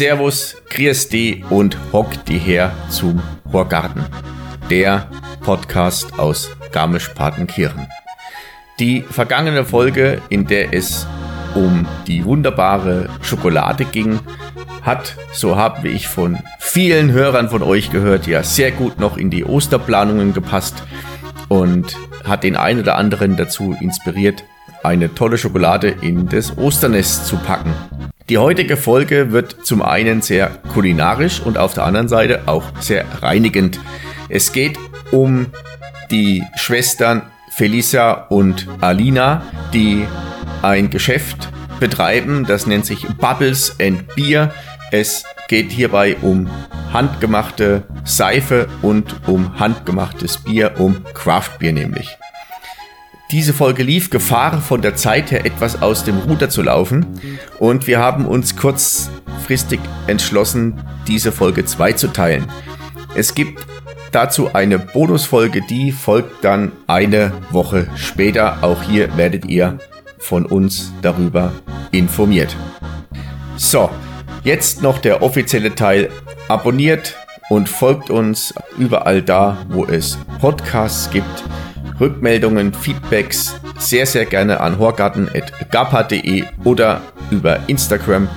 Servus, grüß die und hock die her zum Horgarten, der Podcast aus Garmisch-Partenkirchen. Die vergangene Folge, in der es um die wunderbare Schokolade ging, hat, so habe ich von vielen Hörern von euch gehört, ja sehr gut noch in die Osterplanungen gepasst und hat den einen oder anderen dazu inspiriert, eine tolle Schokolade in das Osternest zu packen. Die heutige Folge wird zum einen sehr kulinarisch und auf der anderen Seite auch sehr reinigend. Es geht um die Schwestern Felisa und Alina, die ein Geschäft betreiben, das nennt sich Bubbles and Beer. Es geht hierbei um handgemachte Seife und um handgemachtes Bier, um Craftbier nämlich. Diese Folge lief Gefahr, von der Zeit her etwas aus dem Ruder zu laufen und wir haben uns kurzfristig entschlossen, diese Folge zweizuteilen. Es gibt dazu eine Bonusfolge, die folgt dann eine Woche später. Auch hier werdet ihr von uns darüber informiert. So, jetzt noch der offizielle Teil. Abonniert und folgt uns überall da, wo es Podcasts gibt. Rückmeldungen, Feedbacks sehr, sehr gerne an horgarten.gapa.de oder über Instagram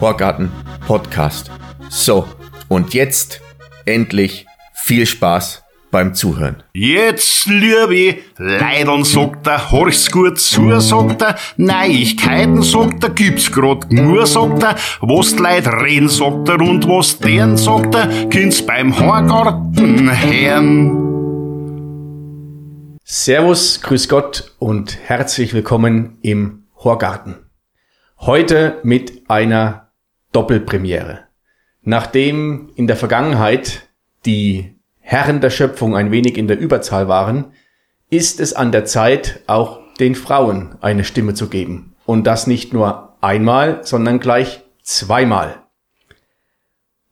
Horgarten Podcast. So, und jetzt endlich viel Spaß beim Zuhören. Jetzt, liebe Leidern, sagt er, horch's gut zu, sagt er, Neuigkeiten, sagt er, gibt's grad nur, sagt er, was die Leute reden, sagt er, und was deren, sagt er, kind's beim Horgarten hören. Servus, Grüß Gott und herzlich willkommen im Horgarten. Heute mit einer Doppelpremiere. Nachdem in der Vergangenheit die Herren der Schöpfung ein wenig in der Überzahl waren, ist es an der Zeit, auch den Frauen eine Stimme zu geben. Und das nicht nur einmal, sondern gleich zweimal.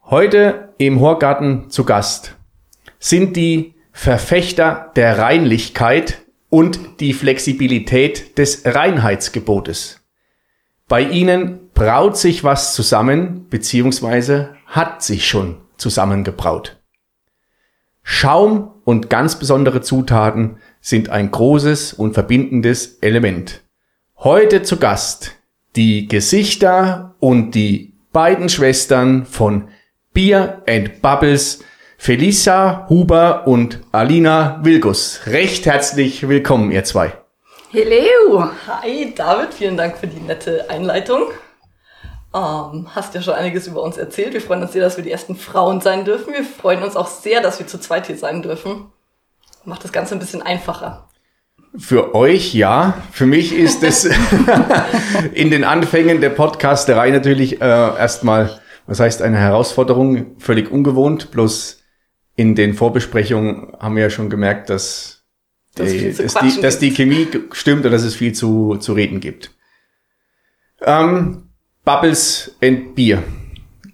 Heute im Horgarten zu Gast sind die Verfechter der Reinlichkeit und die Flexibilität des Reinheitsgebotes. Bei ihnen braut sich was zusammen, beziehungsweise hat sich schon zusammengebraut. Schaum und ganz besondere Zutaten sind ein großes und verbindendes Element. Heute zu Gast die Gesichter und die beiden Schwestern von Beer and Bubbles Felisa Huber und Alina Wilgus. Recht herzlich willkommen, ihr zwei. Hello! Hi David, vielen Dank für die nette Einleitung. Ähm, hast ja schon einiges über uns erzählt. Wir freuen uns sehr, dass wir die ersten Frauen sein dürfen. Wir freuen uns auch sehr, dass wir zu zweit hier sein dürfen. Macht das Ganze ein bisschen einfacher. Für euch ja. Für mich ist es in den Anfängen der Podcasterei natürlich äh, erstmal, was heißt eine Herausforderung, völlig ungewohnt. Bloß in den Vorbesprechungen haben wir ja schon gemerkt, dass, die, dass, die, dass die Chemie stimmt und dass es viel zu, zu reden gibt. Ähm, Bubbles and Beer.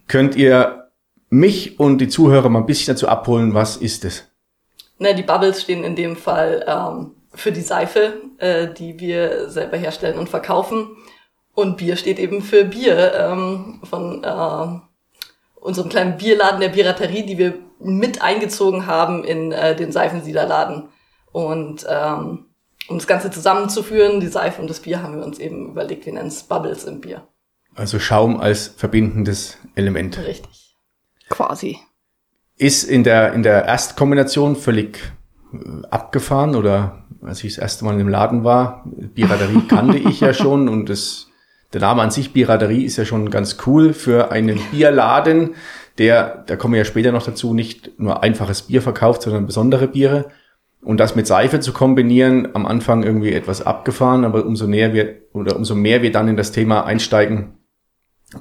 Könnt ihr mich und die Zuhörer mal ein bisschen dazu abholen, was ist es? Na, die Bubbles stehen in dem Fall ähm, für die Seife, äh, die wir selber herstellen und verkaufen. Und Bier steht eben für Bier ähm, von äh, unserem kleinen Bierladen der Piraterie, die wir mit eingezogen haben in äh, den Seifensiederladen. Und ähm, um das Ganze zusammenzuführen, die Seife und das Bier, haben wir uns eben überlegt, wir nennen es Bubbles im Bier. Also Schaum als verbindendes Element. Richtig. Quasi. Ist in der, in der Erstkombination völlig äh, abgefahren oder als ich das erste Mal im Laden war, Biraderie kannte ich ja schon und das der Name an sich Biraderie ist ja schon ganz cool für einen Bierladen, der, da kommen wir ja später noch dazu, nicht nur einfaches Bier verkauft, sondern besondere Biere. Und das mit Seife zu kombinieren, am Anfang irgendwie etwas abgefahren, aber umso näher wir oder umso mehr wir dann in das Thema einsteigen,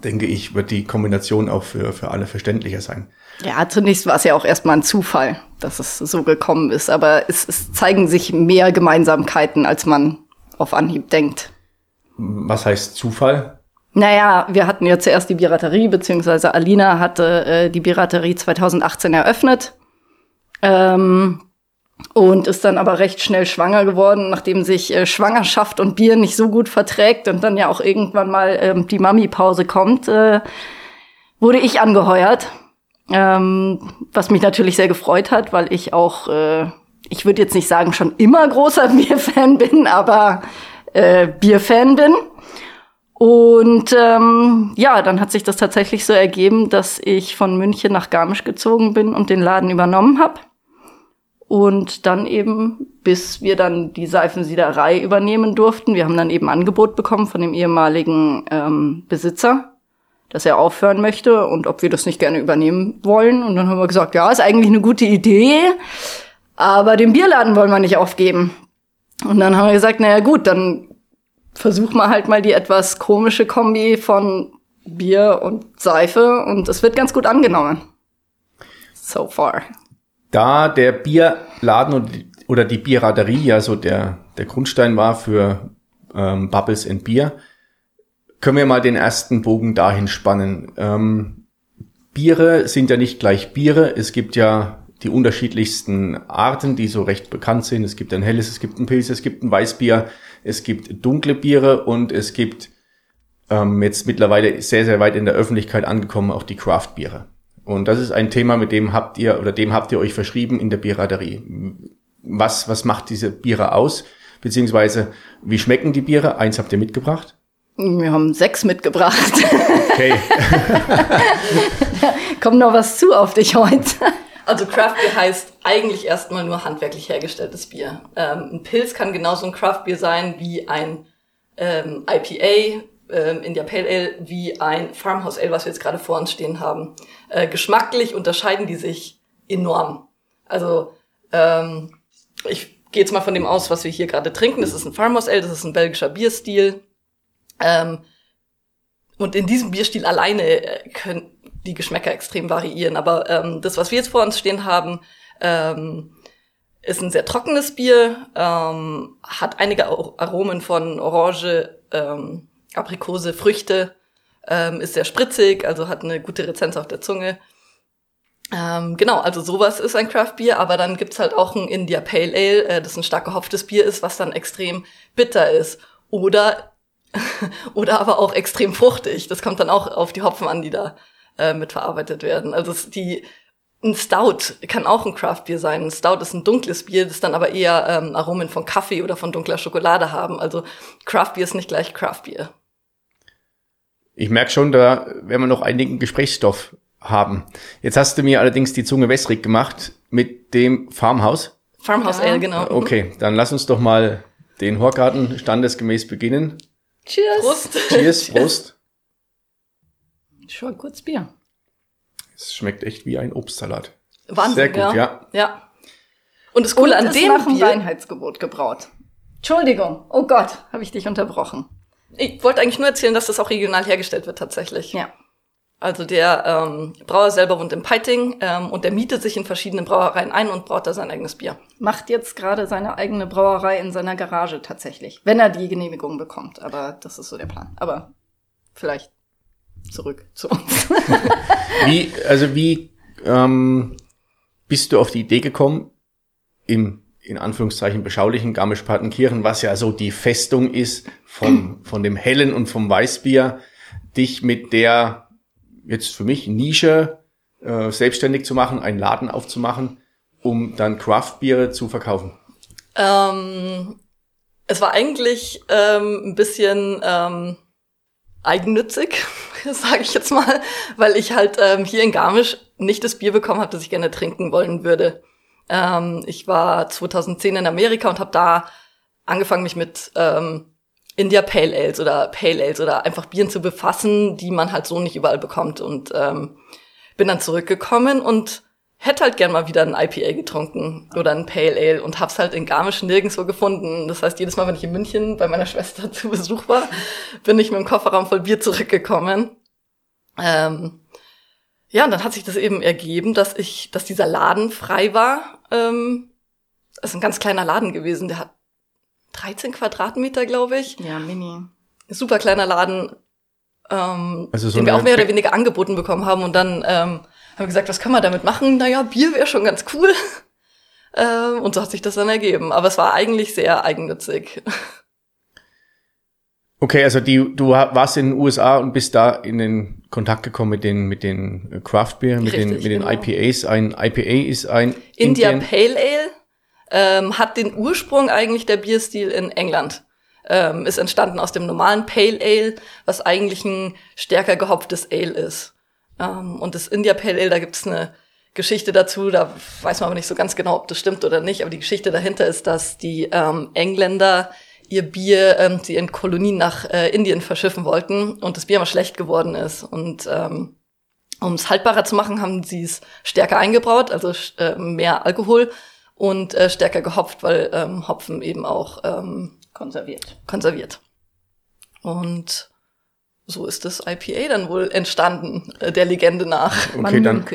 denke ich, wird die Kombination auch für, für alle verständlicher sein. Ja, zunächst war es ja auch erstmal ein Zufall, dass es so gekommen ist, aber es, es zeigen sich mehr Gemeinsamkeiten, als man auf Anhieb denkt. Was heißt Zufall? Naja, wir hatten ja zuerst die Piraterie, beziehungsweise Alina hatte äh, die Piraterie 2018 eröffnet. Ähm, und ist dann aber recht schnell schwanger geworden, nachdem sich äh, Schwangerschaft und Bier nicht so gut verträgt und dann ja auch irgendwann mal ähm, die Mami-Pause kommt, äh, wurde ich angeheuert. Ähm, was mich natürlich sehr gefreut hat, weil ich auch, äh, ich würde jetzt nicht sagen, schon immer großer Bierfan bin, aber äh, Bierfan bin. Und ähm, ja, dann hat sich das tatsächlich so ergeben, dass ich von München nach Garmisch gezogen bin und den Laden übernommen habe. Und dann eben, bis wir dann die Seifensiederei übernehmen durften, wir haben dann eben Angebot bekommen von dem ehemaligen ähm, Besitzer, dass er aufhören möchte und ob wir das nicht gerne übernehmen wollen. Und dann haben wir gesagt, ja, ist eigentlich eine gute Idee, aber den Bierladen wollen wir nicht aufgeben. Und dann haben wir gesagt, naja gut, dann versuchen wir halt mal die etwas komische Kombi von Bier und Seife und es wird ganz gut angenommen. So far. Da der Bierladen oder die Bierraderie ja so der, der Grundstein war für ähm, Bubbles and Bier, können wir mal den ersten Bogen dahin spannen. Ähm, Biere sind ja nicht gleich Biere. Es gibt ja die unterschiedlichsten Arten, die so recht bekannt sind. Es gibt ein helles, es gibt ein Pilz, es gibt ein Weißbier, es gibt dunkle Biere und es gibt ähm, jetzt mittlerweile sehr, sehr weit in der Öffentlichkeit angekommen auch die Craft-Biere. Und das ist ein Thema, mit dem habt ihr oder dem habt ihr euch verschrieben in der Bierraterie. Was, was macht diese Biere aus? Beziehungsweise, wie schmecken die Biere? Eins habt ihr mitgebracht? Wir haben sechs mitgebracht. Okay. Kommt noch was zu auf dich heute? Also Craft Beer heißt eigentlich erstmal nur handwerklich hergestelltes Bier. Ähm, ein Pilz kann genauso ein Craft Beer sein wie ein ähm, IPA, ähm, India Pale Ale, wie ein Farmhouse Ale, was wir jetzt gerade vor uns stehen haben. Äh, geschmacklich unterscheiden die sich enorm. Also ähm, ich gehe jetzt mal von dem aus, was wir hier gerade trinken. Das ist ein Farmhouse Ale, das ist ein belgischer Bierstil. Ähm, und in diesem Bierstil alleine äh, können die Geschmäcker extrem variieren. Aber ähm, das, was wir jetzt vor uns stehen haben, ähm, ist ein sehr trockenes Bier, ähm, hat einige Aromen von Orange, ähm, Aprikose, Früchte, ähm, ist sehr spritzig, also hat eine gute Rezenz auf der Zunge. Ähm, genau, also sowas ist ein Craft Bier, aber dann gibt's halt auch ein India Pale Ale, äh, das ein stark gehopftes Bier ist, was dann extrem bitter ist. Oder, oder aber auch extrem fruchtig. Das kommt dann auch auf die Hopfen an, die da äh, mitverarbeitet werden. Also die ein Stout kann auch ein Craft Bier sein. Ein Stout ist ein dunkles Bier, das dann aber eher ähm, Aromen von Kaffee oder von dunkler Schokolade haben. Also Craft Bier ist nicht gleich Craft Bier. Ich merke schon, da werden wir noch einigen Gesprächsstoff haben. Jetzt hast du mir allerdings die Zunge wässrig gemacht mit dem Farmhaus. Farmhouse ja. Ale, genau. Okay, dann lass uns doch mal den Horgarten standesgemäß beginnen. Cheers. Prost. Cheers, Prost. Schon kurz Bier. Es schmeckt echt wie ein Obstsalat. Wahnsinn, Sehr gut, ja. ja. ja. Und das Coole Und an dem nach dem Reinheitsgebot gebraut. Entschuldigung. Oh Gott, habe ich dich unterbrochen. Ich wollte eigentlich nur erzählen, dass das auch regional hergestellt wird tatsächlich. Ja. Also der ähm, Brauer selber wohnt in Peiting ähm, und der mietet sich in verschiedenen Brauereien ein und braut da sein eigenes Bier. Macht jetzt gerade seine eigene Brauerei in seiner Garage tatsächlich, wenn er die Genehmigung bekommt. Aber das ist so der Plan. Aber vielleicht zurück zu uns. wie, also wie ähm, bist du auf die Idee gekommen, im in Anführungszeichen beschaulichen Garmisch-Partenkirchen, was ja so die Festung ist vom, von dem Hellen und vom Weißbier, dich mit der jetzt für mich Nische äh, selbstständig zu machen, einen Laden aufzumachen, um dann Craftbiere zu verkaufen? Ähm, es war eigentlich ähm, ein bisschen ähm, eigennützig, sage ich jetzt mal, weil ich halt ähm, hier in Garmisch nicht das Bier bekommen habe, das ich gerne trinken wollen würde. Ähm, ich war 2010 in Amerika und habe da angefangen, mich mit ähm, India Pale Ales oder Pale Ales oder einfach Bieren zu befassen, die man halt so nicht überall bekommt. Und ähm, bin dann zurückgekommen und hätte halt gern mal wieder ein IPA getrunken oder ein Pale Ale und hab's halt in Garmisch nirgendwo gefunden. Das heißt, jedes Mal, wenn ich in München bei meiner Schwester zu Besuch war, bin ich mit dem Kofferraum voll Bier zurückgekommen. Ähm, ja, und dann hat sich das eben ergeben, dass ich, dass dieser Laden frei war. Ähm, das ist ein ganz kleiner Laden gewesen, der hat 13 Quadratmeter, glaube ich. Ja, mini. Super kleiner Laden, ähm, also so den wir auch mehr oder weniger angeboten bekommen haben. Und dann ähm, haben wir gesagt, was können wir damit machen? Naja, Bier wäre schon ganz cool. ähm, und so hat sich das dann ergeben. Aber es war eigentlich sehr eigennützig. Okay, also die, du warst in den USA und bist da in den Kontakt gekommen mit den, mit den Craft Beer, mit Richtig, den, mit den genau. IPAs. Ein IPA ist ein India Indian Pale Ale, ähm, hat den Ursprung eigentlich der Bierstil in England. Ähm, ist entstanden aus dem normalen Pale Ale, was eigentlich ein stärker gehopftes Ale ist. Ähm, und das India Pale Ale, da gibt's eine Geschichte dazu, da weiß man aber nicht so ganz genau, ob das stimmt oder nicht, aber die Geschichte dahinter ist, dass die ähm, Engländer ihr Bier, ähm, sie in Kolonien nach äh, Indien verschiffen wollten und das Bier immer schlecht geworden ist. Und ähm, um es haltbarer zu machen, haben sie es stärker eingebraut, also äh, mehr Alkohol und äh, stärker gehopft, weil ähm, Hopfen eben auch ähm, konserviert. Konserviert. Und so ist das IPA dann wohl entstanden, äh, der Legende nach. Okay, Man dann,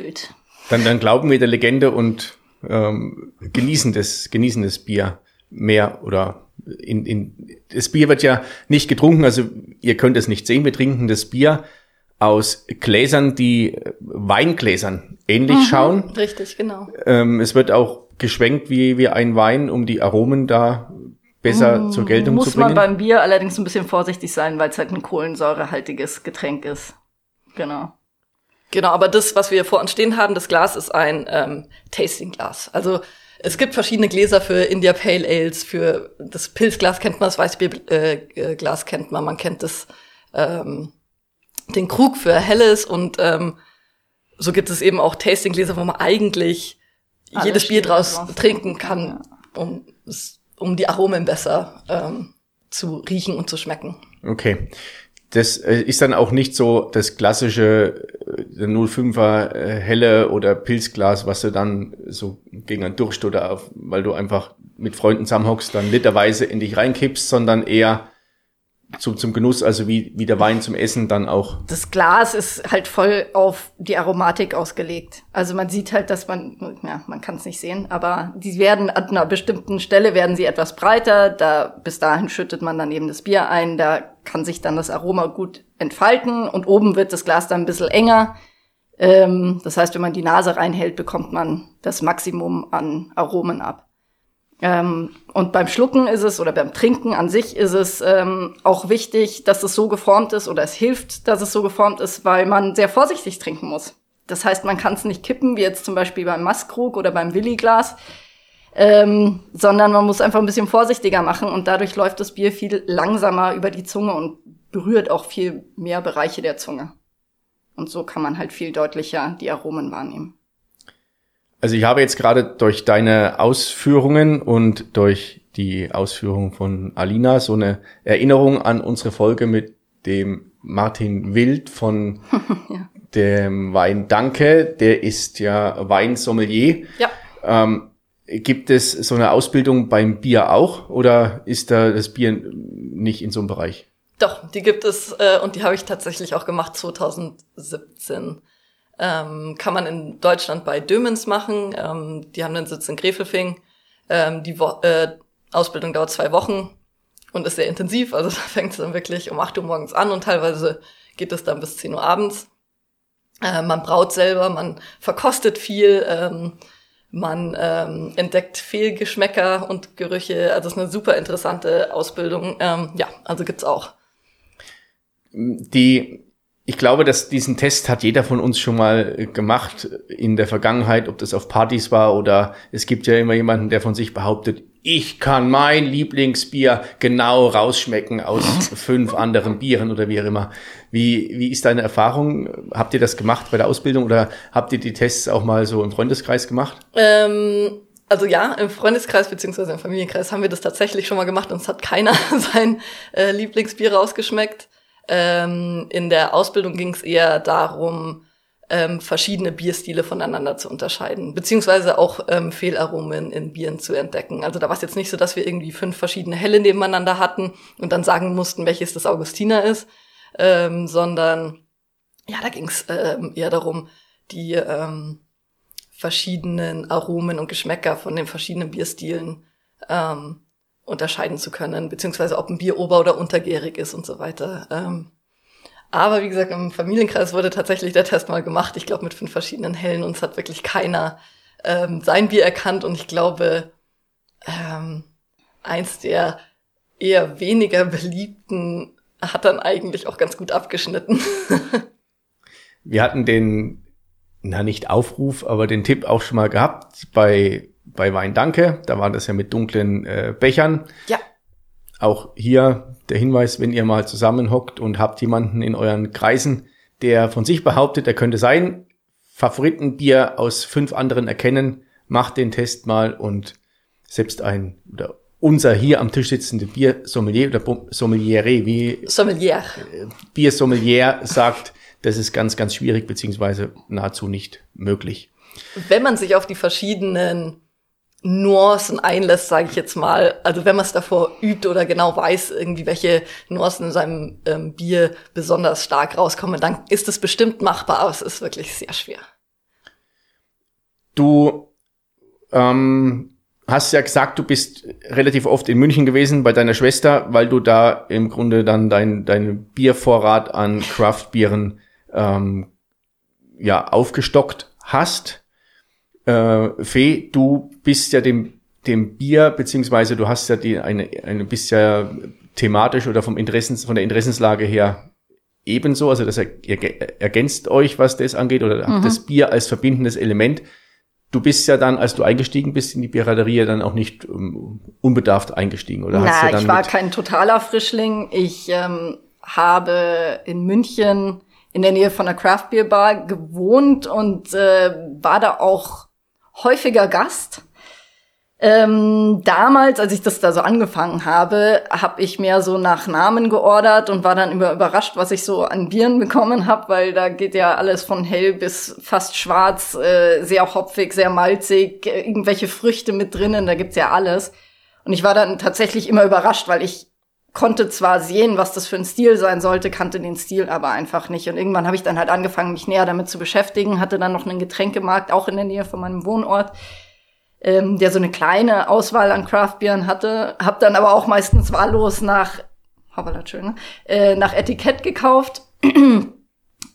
dann, dann glauben wir der Legende und ähm, genießen das, genießen das Bier mehr oder in, in, das Bier wird ja nicht getrunken, also ihr könnt es nicht sehen, wir trinken das Bier aus Gläsern, die Weingläsern ähnlich mhm, schauen. Richtig, genau. Ähm, es wird auch geschwenkt wie, wie ein Wein, um die Aromen da besser mhm, zur Geltung zu bringen. Muss man beim Bier allerdings ein bisschen vorsichtig sein, weil es halt ein kohlensäurehaltiges Getränk ist. Genau. Genau, aber das, was wir vor uns stehen haben, das Glas ist ein ähm, Tasting-Glas. Also es gibt verschiedene Gläser für India Pale Ales, für das Pilzglas kennt man, das Weißbierglas äh, äh kennt man, man kennt das, ähm, den Krug für Helles und ähm, so gibt es eben auch Tastinggläser, wo man eigentlich Alles jedes Bier draus, draus trinken kann, um, um die Aromen besser ähm, zu riechen und zu schmecken. Okay das äh, ist dann auch nicht so das klassische 05er äh, äh, helle oder Pilzglas, was du dann so gegen einen Durst oder auf, weil du einfach mit Freunden zusammenhockst, dann literweise in dich reinkippst, sondern eher zum, zum Genuss, also wie, wie der Wein zum Essen dann auch. Das Glas ist halt voll auf die Aromatik ausgelegt. Also man sieht halt, dass man, ja, man kann es nicht sehen, aber die werden an einer bestimmten Stelle werden sie etwas breiter. Da bis dahin schüttet man dann eben das Bier ein. Da kann sich dann das Aroma gut entfalten und oben wird das Glas dann ein bisschen enger. Ähm, das heißt, wenn man die Nase reinhält, bekommt man das Maximum an Aromen ab. Ähm, und beim Schlucken ist es oder beim Trinken an sich ist es ähm, auch wichtig, dass es so geformt ist oder es hilft, dass es so geformt ist, weil man sehr vorsichtig trinken muss. Das heißt, man kann es nicht kippen, wie jetzt zum Beispiel beim Masskrug oder beim Williglas, ähm, sondern man muss einfach ein bisschen vorsichtiger machen und dadurch läuft das Bier viel langsamer über die Zunge und berührt auch viel mehr Bereiche der Zunge. Und so kann man halt viel deutlicher die Aromen wahrnehmen. Also ich habe jetzt gerade durch deine Ausführungen und durch die Ausführung von Alina so eine Erinnerung an unsere Folge mit dem Martin Wild von ja. dem Wein Danke. Der ist ja Weinsommelier. Ja. Ähm, gibt es so eine Ausbildung beim Bier auch oder ist da das Bier nicht in so einem Bereich? Doch, die gibt es äh, und die habe ich tatsächlich auch gemacht 2017. Ähm, kann man in Deutschland bei Dömens machen. Ähm, die haben den Sitz in Grefelfing. Ähm, die Wo äh, Ausbildung dauert zwei Wochen und ist sehr intensiv. Also da fängt es dann wirklich um 8 Uhr morgens an und teilweise geht es dann bis 10 Uhr abends. Äh, man braut selber, man verkostet viel, ähm, man ähm, entdeckt viel Geschmäcker und Gerüche. Also es ist eine super interessante Ausbildung. Ähm, ja, also gibt's auch. Die ich glaube, dass diesen Test hat jeder von uns schon mal gemacht in der Vergangenheit, ob das auf Partys war oder es gibt ja immer jemanden, der von sich behauptet, ich kann mein Lieblingsbier genau rausschmecken aus fünf anderen Bieren oder wie auch immer. Wie, wie ist deine Erfahrung? Habt ihr das gemacht bei der Ausbildung oder habt ihr die Tests auch mal so im Freundeskreis gemacht? Ähm also ja, im Freundeskreis beziehungsweise im Familienkreis haben wir das tatsächlich schon mal gemacht und es hat keiner sein äh, Lieblingsbier rausgeschmeckt. Ähm, in der Ausbildung ging es eher darum, ähm, verschiedene Bierstile voneinander zu unterscheiden, beziehungsweise auch ähm, Fehlaromen in Bieren zu entdecken. Also da war es jetzt nicht so, dass wir irgendwie fünf verschiedene Helle nebeneinander hatten und dann sagen mussten, welches das Augustiner ist, ähm, sondern ja, da ging es ähm, eher darum, die ähm, verschiedenen Aromen und Geschmäcker von den verschiedenen Bierstilen ähm, unterscheiden zu können, beziehungsweise ob ein Bier ober- oder untergärig ist und so weiter. Ähm, Aber wie gesagt, im Familienkreis wurde tatsächlich der Test mal gemacht. Ich glaube, mit fünf verschiedenen Hellen und es hat wirklich keiner ähm, sein Bier erkannt. Und ich glaube, ähm, eins der eher weniger beliebten hat dann eigentlich auch ganz gut abgeschnitten. Wir hatten den, na nicht Aufruf, aber den Tipp auch schon mal gehabt bei, bei Wein Danke. Da war das ja mit dunklen äh, Bechern. Ja. Auch hier der Hinweis, wenn ihr mal zusammenhockt und habt jemanden in euren Kreisen, der von sich behauptet, er könnte sein Favoritenbier aus fünf anderen erkennen, macht den Test mal und selbst ein oder unser hier am Tisch sitzende Biersommelier oder Sommeliere, wie Sommelier. Biersommelier sagt, das ist ganz, ganz schwierig beziehungsweise nahezu nicht möglich. Wenn man sich auf die verschiedenen Nuancen einlässt, sage ich jetzt mal, also wenn man es davor übt oder genau weiß, irgendwie welche Nuancen in seinem ähm, Bier besonders stark rauskommen, dann ist es bestimmt machbar, aber es ist wirklich sehr schwer. Du ähm, hast ja gesagt, du bist relativ oft in München gewesen bei deiner Schwester, weil du da im Grunde dann dein, dein Biervorrat an Craft-Bieren ähm, ja, aufgestockt hast. Äh, Fee, du bist ja dem, dem Bier, beziehungsweise du hast ja die, eine, eine bist ja thematisch oder vom Interessens, von der Interessenslage her ebenso, also das ergänzt euch, was das angeht, oder mhm. das Bier als verbindendes Element du bist ja dann, als du eingestiegen bist in die Piraterie, dann auch nicht um, unbedarft eingestiegen, oder? Na, hast du ich war kein totaler Frischling. Ich ähm, habe in München in der Nähe von der Craft Beer Bar gewohnt und äh, war da auch häufiger Gast. Ähm, damals, als ich das da so angefangen habe, habe ich mehr so nach Namen geordert und war dann immer überrascht, was ich so an Bieren bekommen habe, weil da geht ja alles von hell bis fast schwarz, äh, sehr hopfig, sehr malzig, äh, irgendwelche Früchte mit drinnen, da gibt's ja alles. Und ich war dann tatsächlich immer überrascht, weil ich konnte zwar sehen, was das für ein Stil sein sollte, kannte den Stil aber einfach nicht. Und irgendwann habe ich dann halt angefangen, mich näher damit zu beschäftigen, hatte dann noch einen Getränkemarkt, auch in der Nähe von meinem Wohnort ähm, der so eine kleine Auswahl an Craftbieren hatte. Hab dann aber auch meistens wahllos nach, hoppala, schön, ne? äh, nach Etikett gekauft.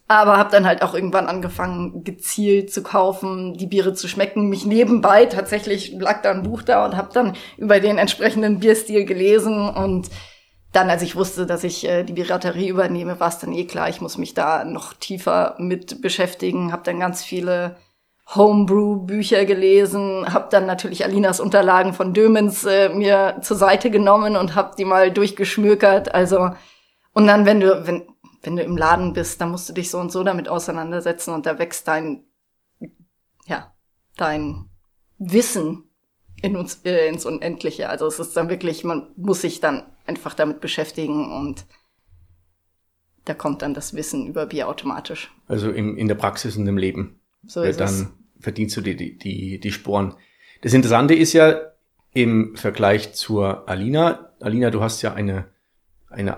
aber habe dann halt auch irgendwann angefangen, gezielt zu kaufen, die Biere zu schmecken. Mich nebenbei tatsächlich lag da ein Buch da und habe dann über den entsprechenden Bierstil gelesen und dann, als ich wusste, dass ich äh, die Piraterie übernehme, war es dann eh klar, ich muss mich da noch tiefer mit beschäftigen. Habe dann ganz viele Homebrew-Bücher gelesen, habe dann natürlich Alinas Unterlagen von Dömens äh, mir zur Seite genommen und habe die mal durchgeschmökert. Also und dann, wenn du wenn wenn du im Laden bist, dann musst du dich so und so damit auseinandersetzen und da wächst dein ja dein Wissen in uns äh, ins Unendliche. Also es ist dann wirklich, man muss sich dann einfach damit beschäftigen und da kommt dann das Wissen über Bier automatisch. Also in, in der Praxis und im Leben. So ist dann es. verdienst du die, die, die, die Sporen. Das Interessante ist ja im Vergleich zur Alina. Alina, du hast ja eine, eine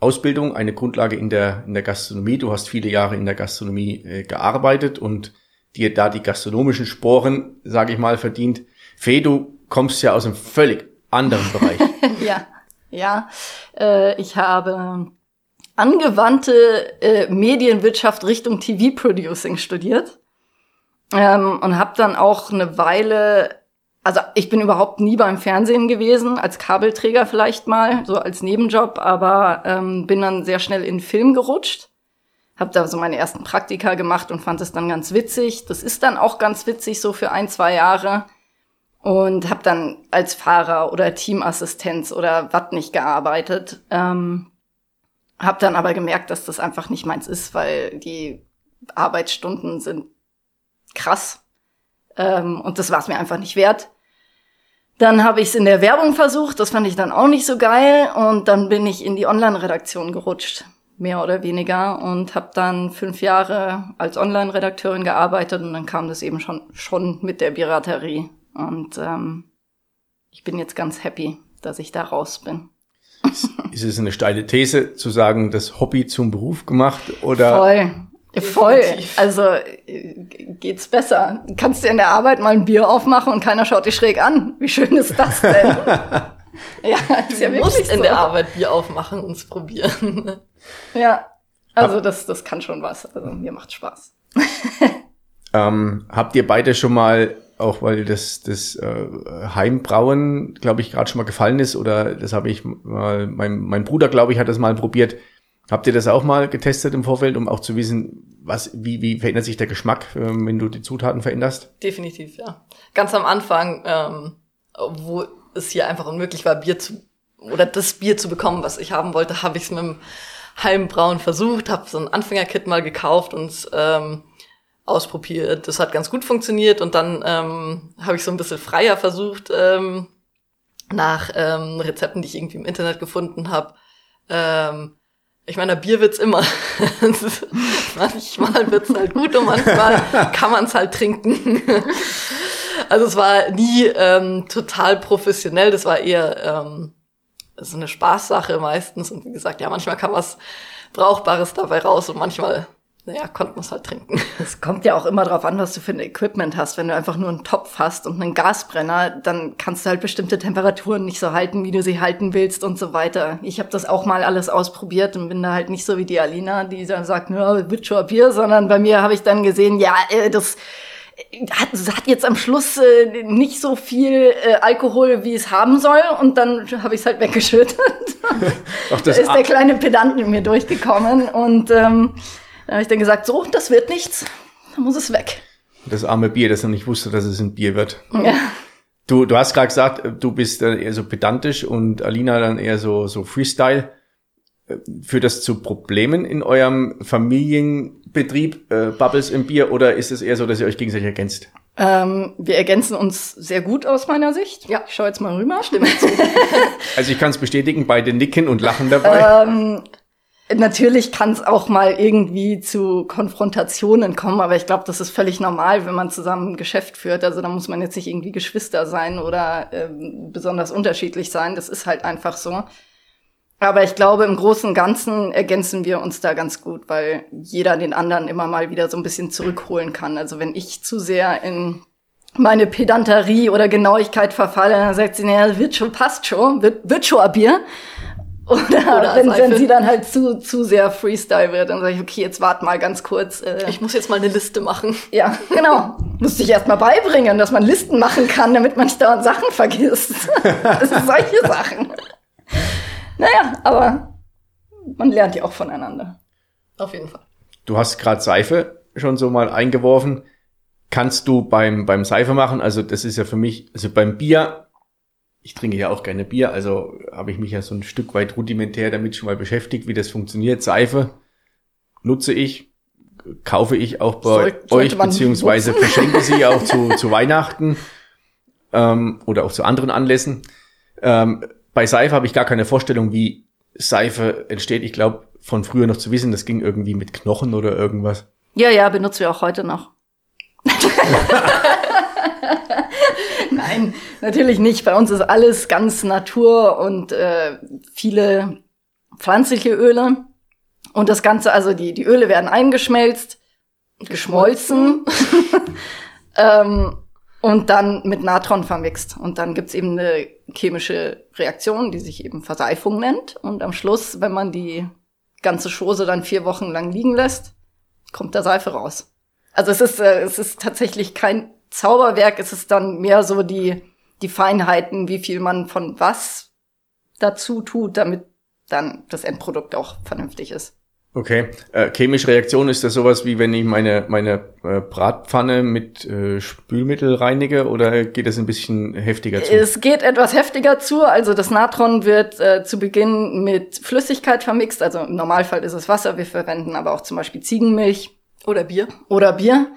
Ausbildung, eine Grundlage in der, in der Gastronomie. Du hast viele Jahre in der Gastronomie äh, gearbeitet und dir da die gastronomischen Sporen, sage ich mal, verdient. Fee, du kommst ja aus einem völlig anderen Bereich. ja, ja. Äh, ich habe angewandte äh, Medienwirtschaft Richtung TV-Producing studiert. Ähm, und habe dann auch eine Weile, also ich bin überhaupt nie beim Fernsehen gewesen, als Kabelträger vielleicht mal, so als Nebenjob, aber ähm, bin dann sehr schnell in Film gerutscht. Hab da so meine ersten Praktika gemacht und fand es dann ganz witzig. Das ist dann auch ganz witzig, so für ein, zwei Jahre. Und habe dann als Fahrer oder Teamassistenz oder was nicht gearbeitet. Ähm, hab dann aber gemerkt, dass das einfach nicht meins ist, weil die Arbeitsstunden sind krass. Ähm, und das war es mir einfach nicht wert. Dann habe ich es in der Werbung versucht, das fand ich dann auch nicht so geil. Und dann bin ich in die Online-Redaktion gerutscht, mehr oder weniger. Und habe dann fünf Jahre als Online-Redakteurin gearbeitet und dann kam das eben schon, schon mit der Piraterie. Und ähm, ich bin jetzt ganz happy, dass ich da raus bin. Ist es eine steile These zu sagen, das Hobby zum Beruf gemacht oder? Voll. Voll. Also geht's besser. Kannst du in der Arbeit mal ein Bier aufmachen und keiner schaut dich schräg an. Wie schön ist das denn? ja, ist ja du musst so. in der Arbeit Bier aufmachen und es probieren. Ja. Also das, das kann schon was. Also mir macht Spaß. ähm, habt ihr beide schon mal, auch weil das, das äh, Heimbrauen, glaube ich, gerade schon mal gefallen ist, oder das habe ich mal, mein, mein Bruder, glaube ich, hat das mal probiert. Habt ihr das auch mal getestet im Vorfeld, um auch zu wissen, was, wie, wie verändert sich der Geschmack, äh, wenn du die Zutaten veränderst? Definitiv, ja. Ganz am Anfang, ähm, wo es hier einfach unmöglich war, Bier zu oder das Bier zu bekommen, was ich haben wollte, habe ich es mit dem Heimbrauen versucht, habe so ein Anfängerkit mal gekauft und ähm, ausprobiert. Das hat ganz gut funktioniert und dann ähm, habe ich so ein bisschen freier versucht ähm, nach ähm, Rezepten, die ich irgendwie im Internet gefunden habe. Ähm, ich meine, Bier wird's immer. manchmal wird's halt gut und manchmal kann man's halt trinken. also es war nie ähm, total professionell, das war eher ähm, so eine Spaßsache meistens. Und wie gesagt, ja, manchmal kam was Brauchbares dabei raus und manchmal naja, konnte man es halt trinken. Es kommt ja auch immer darauf an, was du für ein Equipment hast. Wenn du einfach nur einen Topf hast und einen Gasbrenner, dann kannst du halt bestimmte Temperaturen nicht so halten, wie du sie halten willst und so weiter. Ich habe das auch mal alles ausprobiert und bin da halt nicht so wie die Alina, die dann sagt, ja, wird schon Bier, sondern bei mir habe ich dann gesehen, ja, äh, das hat, hat jetzt am Schluss äh, nicht so viel äh, Alkohol, wie es haben soll. Und dann habe ich es halt weggeschüttet. Ach, da ist der kleine Pedant mit mir durchgekommen. Und ähm, dann habe ich dann gesagt, so, das wird nichts. Dann muss es weg. Das arme Bier, das er nicht wusste, dass es ein Bier wird. Ja. Du, du hast gerade gesagt, du bist dann eher so pedantisch und Alina dann eher so, so Freestyle. Führt das zu Problemen in eurem Familienbetrieb, äh, Bubbles im Bier, oder ist es eher so, dass ihr euch gegenseitig ergänzt? Ähm, wir ergänzen uns sehr gut aus meiner Sicht. Ja, ich schau jetzt mal rüber. Stimmt. also ich kann es bestätigen, beide nicken und lachen dabei. Ähm, Natürlich kann es auch mal irgendwie zu Konfrontationen kommen, aber ich glaube, das ist völlig normal, wenn man zusammen ein Geschäft führt. Also da muss man jetzt nicht irgendwie Geschwister sein oder äh, besonders unterschiedlich sein. Das ist halt einfach so. Aber ich glaube, im Großen und Ganzen ergänzen wir uns da ganz gut, weil jeder den anderen immer mal wieder so ein bisschen zurückholen kann. Also wenn ich zu sehr in meine Pedanterie oder Genauigkeit verfalle, dann sagt sie, naja, wird schon, passt schon, wird, wird schon ein Bier. Oder, Oder wenn, wenn sie dann halt zu, zu sehr Freestyle wird, dann sage ich, okay, jetzt wart mal ganz kurz. Äh, ich muss jetzt mal eine Liste machen. Ja, genau. Musste ich erst mal beibringen, dass man Listen machen kann, damit man nicht dauernd Sachen vergisst. das sind solche Sachen. Naja, aber man lernt ja auch voneinander. Auf jeden Fall. Du hast gerade Seife schon so mal eingeworfen. Kannst du beim, beim Seife machen, also das ist ja für mich, also beim Bier ich trinke ja auch gerne Bier, also habe ich mich ja so ein Stück weit rudimentär damit schon mal beschäftigt, wie das funktioniert. Seife nutze ich, kaufe ich auch bei Soll, euch, beziehungsweise nutzen. verschenke sie auch zu, zu Weihnachten ähm, oder auch zu anderen Anlässen. Ähm, bei Seife habe ich gar keine Vorstellung, wie Seife entsteht. Ich glaube, von früher noch zu wissen, das ging irgendwie mit Knochen oder irgendwas. Ja, ja, benutzen wir auch heute noch. Nein, natürlich nicht. Bei uns ist alles ganz Natur und äh, viele pflanzliche Öle. Und das Ganze, also die, die Öle werden eingeschmelzt, geschmolzen ähm, und dann mit Natron vermixt. Und dann gibt's eben eine chemische Reaktion, die sich eben Verseifung nennt. Und am Schluss, wenn man die ganze Schose dann vier Wochen lang liegen lässt, kommt da Seife raus. Also es ist, äh, es ist tatsächlich kein Zauberwerk ist es dann mehr so die, die Feinheiten, wie viel man von was dazu tut, damit dann das Endprodukt auch vernünftig ist. Okay. Äh, chemische Reaktion ist das sowas wie wenn ich meine meine äh, Bratpfanne mit äh, Spülmittel reinige oder geht es ein bisschen heftiger zu? Es geht etwas heftiger zu. Also das Natron wird äh, zu Beginn mit Flüssigkeit vermixt. Also im Normalfall ist es Wasser. Wir verwenden aber auch zum Beispiel Ziegenmilch oder Bier oder Bier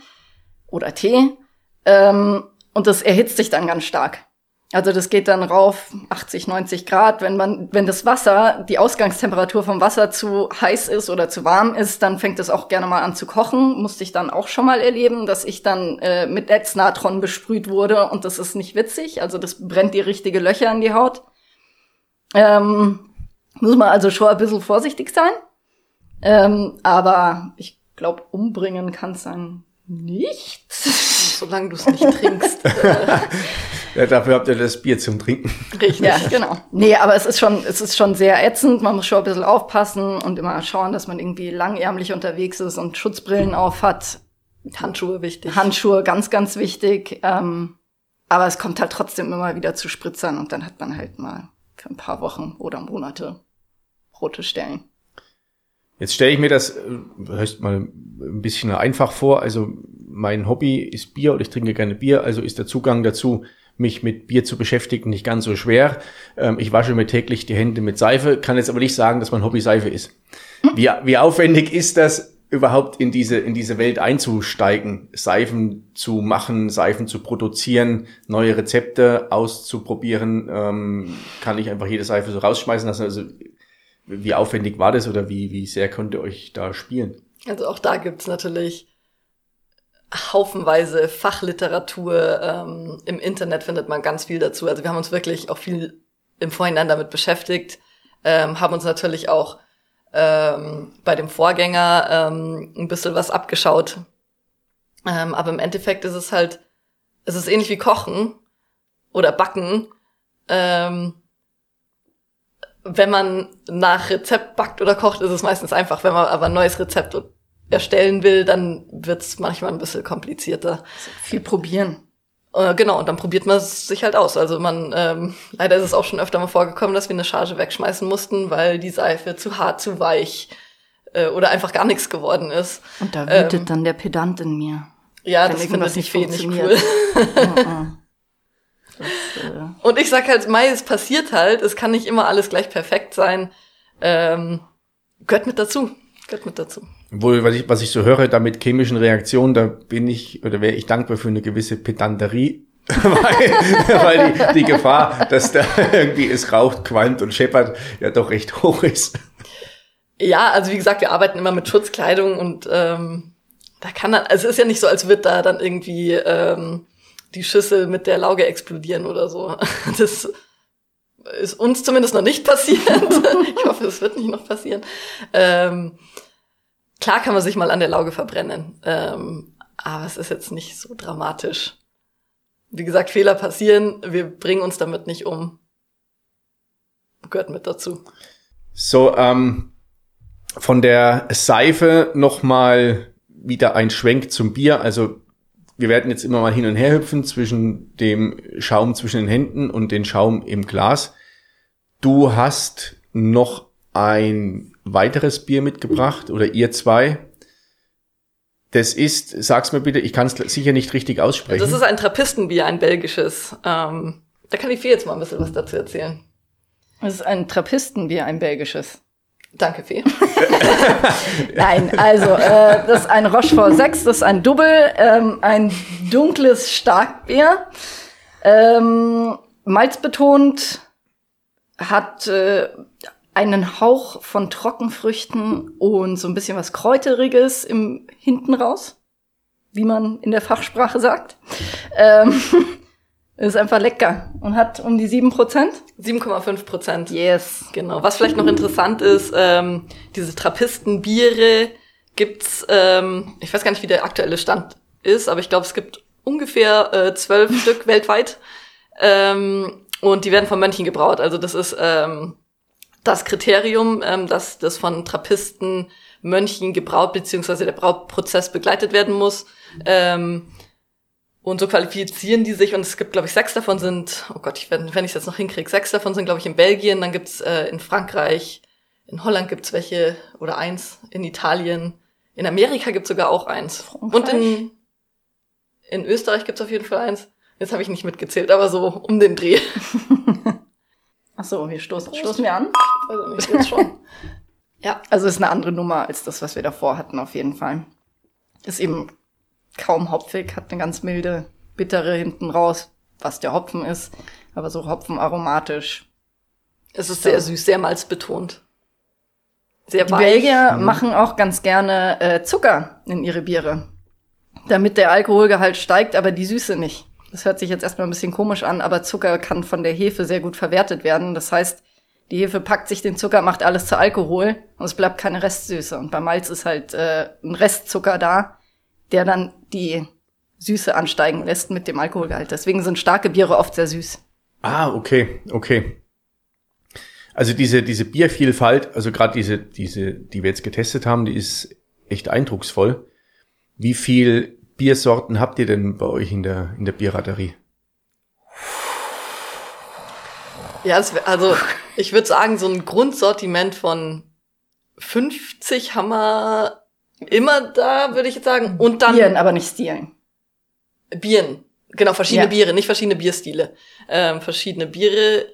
oder Tee. Ähm, und das erhitzt sich dann ganz stark. Also das geht dann rauf 80, 90 Grad. Wenn man, wenn das Wasser, die Ausgangstemperatur vom Wasser zu heiß ist oder zu warm ist, dann fängt es auch gerne mal an zu kochen. Musste ich dann auch schon mal erleben, dass ich dann äh, mit Netznatron besprüht wurde und das ist nicht witzig. Also das brennt die richtige Löcher in die Haut. Ähm, muss man also schon ein bisschen vorsichtig sein. Ähm, aber ich glaube, umbringen kann es dann nicht solange du es nicht trinkst. Ja, dafür habt ihr das Bier zum Trinken. Richtig. Ja, genau. Nee, aber es ist schon, es ist schon sehr ätzend. Man muss schon ein bisschen aufpassen und immer schauen, dass man irgendwie langärmlich unterwegs ist und Schutzbrillen auf hat. Handschuhe wichtig. Handschuhe ganz, ganz wichtig. Ähm, aber es kommt halt trotzdem immer wieder zu Spritzern und dann hat man halt mal für ein paar Wochen oder Monate rote Stellen. Jetzt stelle ich mir das äh, heißt mal ein bisschen einfach vor. Also mein Hobby ist Bier und ich trinke gerne Bier, also ist der Zugang dazu, mich mit Bier zu beschäftigen, nicht ganz so schwer. Ähm, ich wasche mir täglich die Hände mit Seife, kann jetzt aber nicht sagen, dass mein Hobby Seife ist. Wie, wie aufwendig ist das, überhaupt in diese, in diese Welt einzusteigen, Seifen zu machen, Seifen zu produzieren, neue Rezepte auszuprobieren? Ähm, kann ich einfach jede Seife so rausschmeißen lassen? Also wie aufwendig war das oder wie, wie sehr konnte ihr euch da spielen? Also auch da gibt's natürlich haufenweise Fachliteratur. Ähm, Im Internet findet man ganz viel dazu. Also wir haben uns wirklich auch viel im Vorhinein damit beschäftigt, ähm, haben uns natürlich auch ähm, bei dem Vorgänger ähm, ein bisschen was abgeschaut. Ähm, aber im Endeffekt ist es halt, es ist ähnlich wie Kochen oder Backen. Ähm, wenn man nach Rezept backt oder kocht, ist es meistens einfach. Wenn man aber ein neues Rezept erstellen will, dann wird es manchmal ein bisschen komplizierter. Also viel probieren. Äh, genau, und dann probiert man es sich halt aus. Also man, ähm, leider ist es auch schon öfter mal vorgekommen, dass wir eine Charge wegschmeißen mussten, weil die Seife zu hart, zu weich äh, oder einfach gar nichts geworden ist. Und da wütet ähm, dann der Pedant in mir. Ja, das findet nicht Fee nicht cool. das, äh und ich sag halt, Mai, es passiert halt, es kann nicht immer alles gleich perfekt sein. Ähm, gehört mit dazu. Gehört mit dazu. Wohl, was ich, was ich so höre, da mit chemischen Reaktionen, da bin ich oder wäre ich dankbar für eine gewisse Pedanterie, weil, weil die, die Gefahr, dass da irgendwie es raucht, qualmt und scheppert, ja doch recht hoch ist. Ja, also wie gesagt, wir arbeiten immer mit Schutzkleidung und ähm, da kann dann, also es ist ja nicht so, als wird da dann irgendwie ähm, die Schüssel mit der Lauge explodieren oder so. Das ist uns zumindest noch nicht passiert. ich hoffe, es wird nicht noch passieren. Ähm, klar kann man sich mal an der Lauge verbrennen, ähm, aber es ist jetzt nicht so dramatisch. Wie gesagt, Fehler passieren, wir bringen uns damit nicht um. Gehört mit dazu. So, ähm, von der Seife nochmal wieder ein Schwenk zum Bier. Also wir werden jetzt immer mal hin und her hüpfen zwischen dem Schaum zwischen den Händen und den Schaum im Glas. Du hast noch ein weiteres Bier mitgebracht oder ihr zwei. Das ist, sag's mir bitte, ich kann es sicher nicht richtig aussprechen. Das ist ein Trappistenbier, ein belgisches. Ähm, da kann die Fee jetzt mal ein bisschen was dazu erzählen. Das ist ein Trappistenbier, ein belgisches. Danke, Fee. Nein, also äh, das ist ein Rochefort 6, das ist ein Double, ähm, ein dunkles Starkbier, ähm, malzbetont, hat äh, einen Hauch von Trockenfrüchten und so ein bisschen was Kräuteriges im hinten raus, wie man in der Fachsprache sagt. Ähm, ist einfach lecker und hat um die sieben Prozent. 7,5 Prozent. Yes. Genau. Was vielleicht noch interessant ist, ähm, diese Trappistenbiere gibt's, ähm, ich weiß gar nicht, wie der aktuelle Stand ist, aber ich glaube, es gibt ungefähr äh, zwölf Stück weltweit. Ähm, und die werden von Mönchen gebraut. Also das ist ähm, das Kriterium, ähm, dass das von Trappisten, Mönchen gebraut, beziehungsweise der Brautprozess begleitet werden muss. Ähm, und so qualifizieren die sich und es gibt, glaube ich, sechs davon sind, oh Gott, ich, wenn, wenn ich es jetzt noch hinkriege, sechs davon sind, glaube ich, in Belgien, dann gibt's äh, in Frankreich, in Holland gibt's welche oder eins, in Italien, in Amerika gibt's sogar auch eins. Frankreich? Und in, in Österreich gibt's auf jeden Fall eins. Jetzt habe ich nicht mitgezählt, aber so um den Dreh. Ach so, wir stoßen, stoßen wir an. Also nicht jetzt schon. ja. Also ist eine andere Nummer als das, was wir davor hatten, auf jeden Fall. Ist eben kaum hopfig, hat eine ganz milde, bittere hinten raus, was der Hopfen ist, aber so hopfenaromatisch. Es ist so. sehr süß, sehr malzbetont. Sehr Die weich. Belgier mhm. machen auch ganz gerne äh, Zucker in ihre Biere, damit der Alkoholgehalt steigt, aber die Süße nicht. Das hört sich jetzt erstmal ein bisschen komisch an, aber Zucker kann von der Hefe sehr gut verwertet werden. Das heißt, die Hefe packt sich den Zucker, macht alles zu Alkohol und es bleibt keine Restsüße. Und bei Malz ist halt äh, ein Restzucker da, der dann die Süße ansteigen lässt mit dem Alkoholgehalt. Deswegen sind starke Biere oft sehr süß. Ah, okay, okay. Also diese, diese Biervielfalt, also gerade diese, diese, die wir jetzt getestet haben, die ist echt eindrucksvoll. Wie viel Biersorten habt ihr denn bei euch in der, in der Bierraterie? Ja, es, also ich würde sagen, so ein Grundsortiment von 50 haben wir immer da, würde ich jetzt sagen. Und dann Bieren, aber nicht Stilen. Bieren. Genau, verschiedene Ja. Biere, nicht verschiedene Bierstile. Ähm, verschiedene Biere.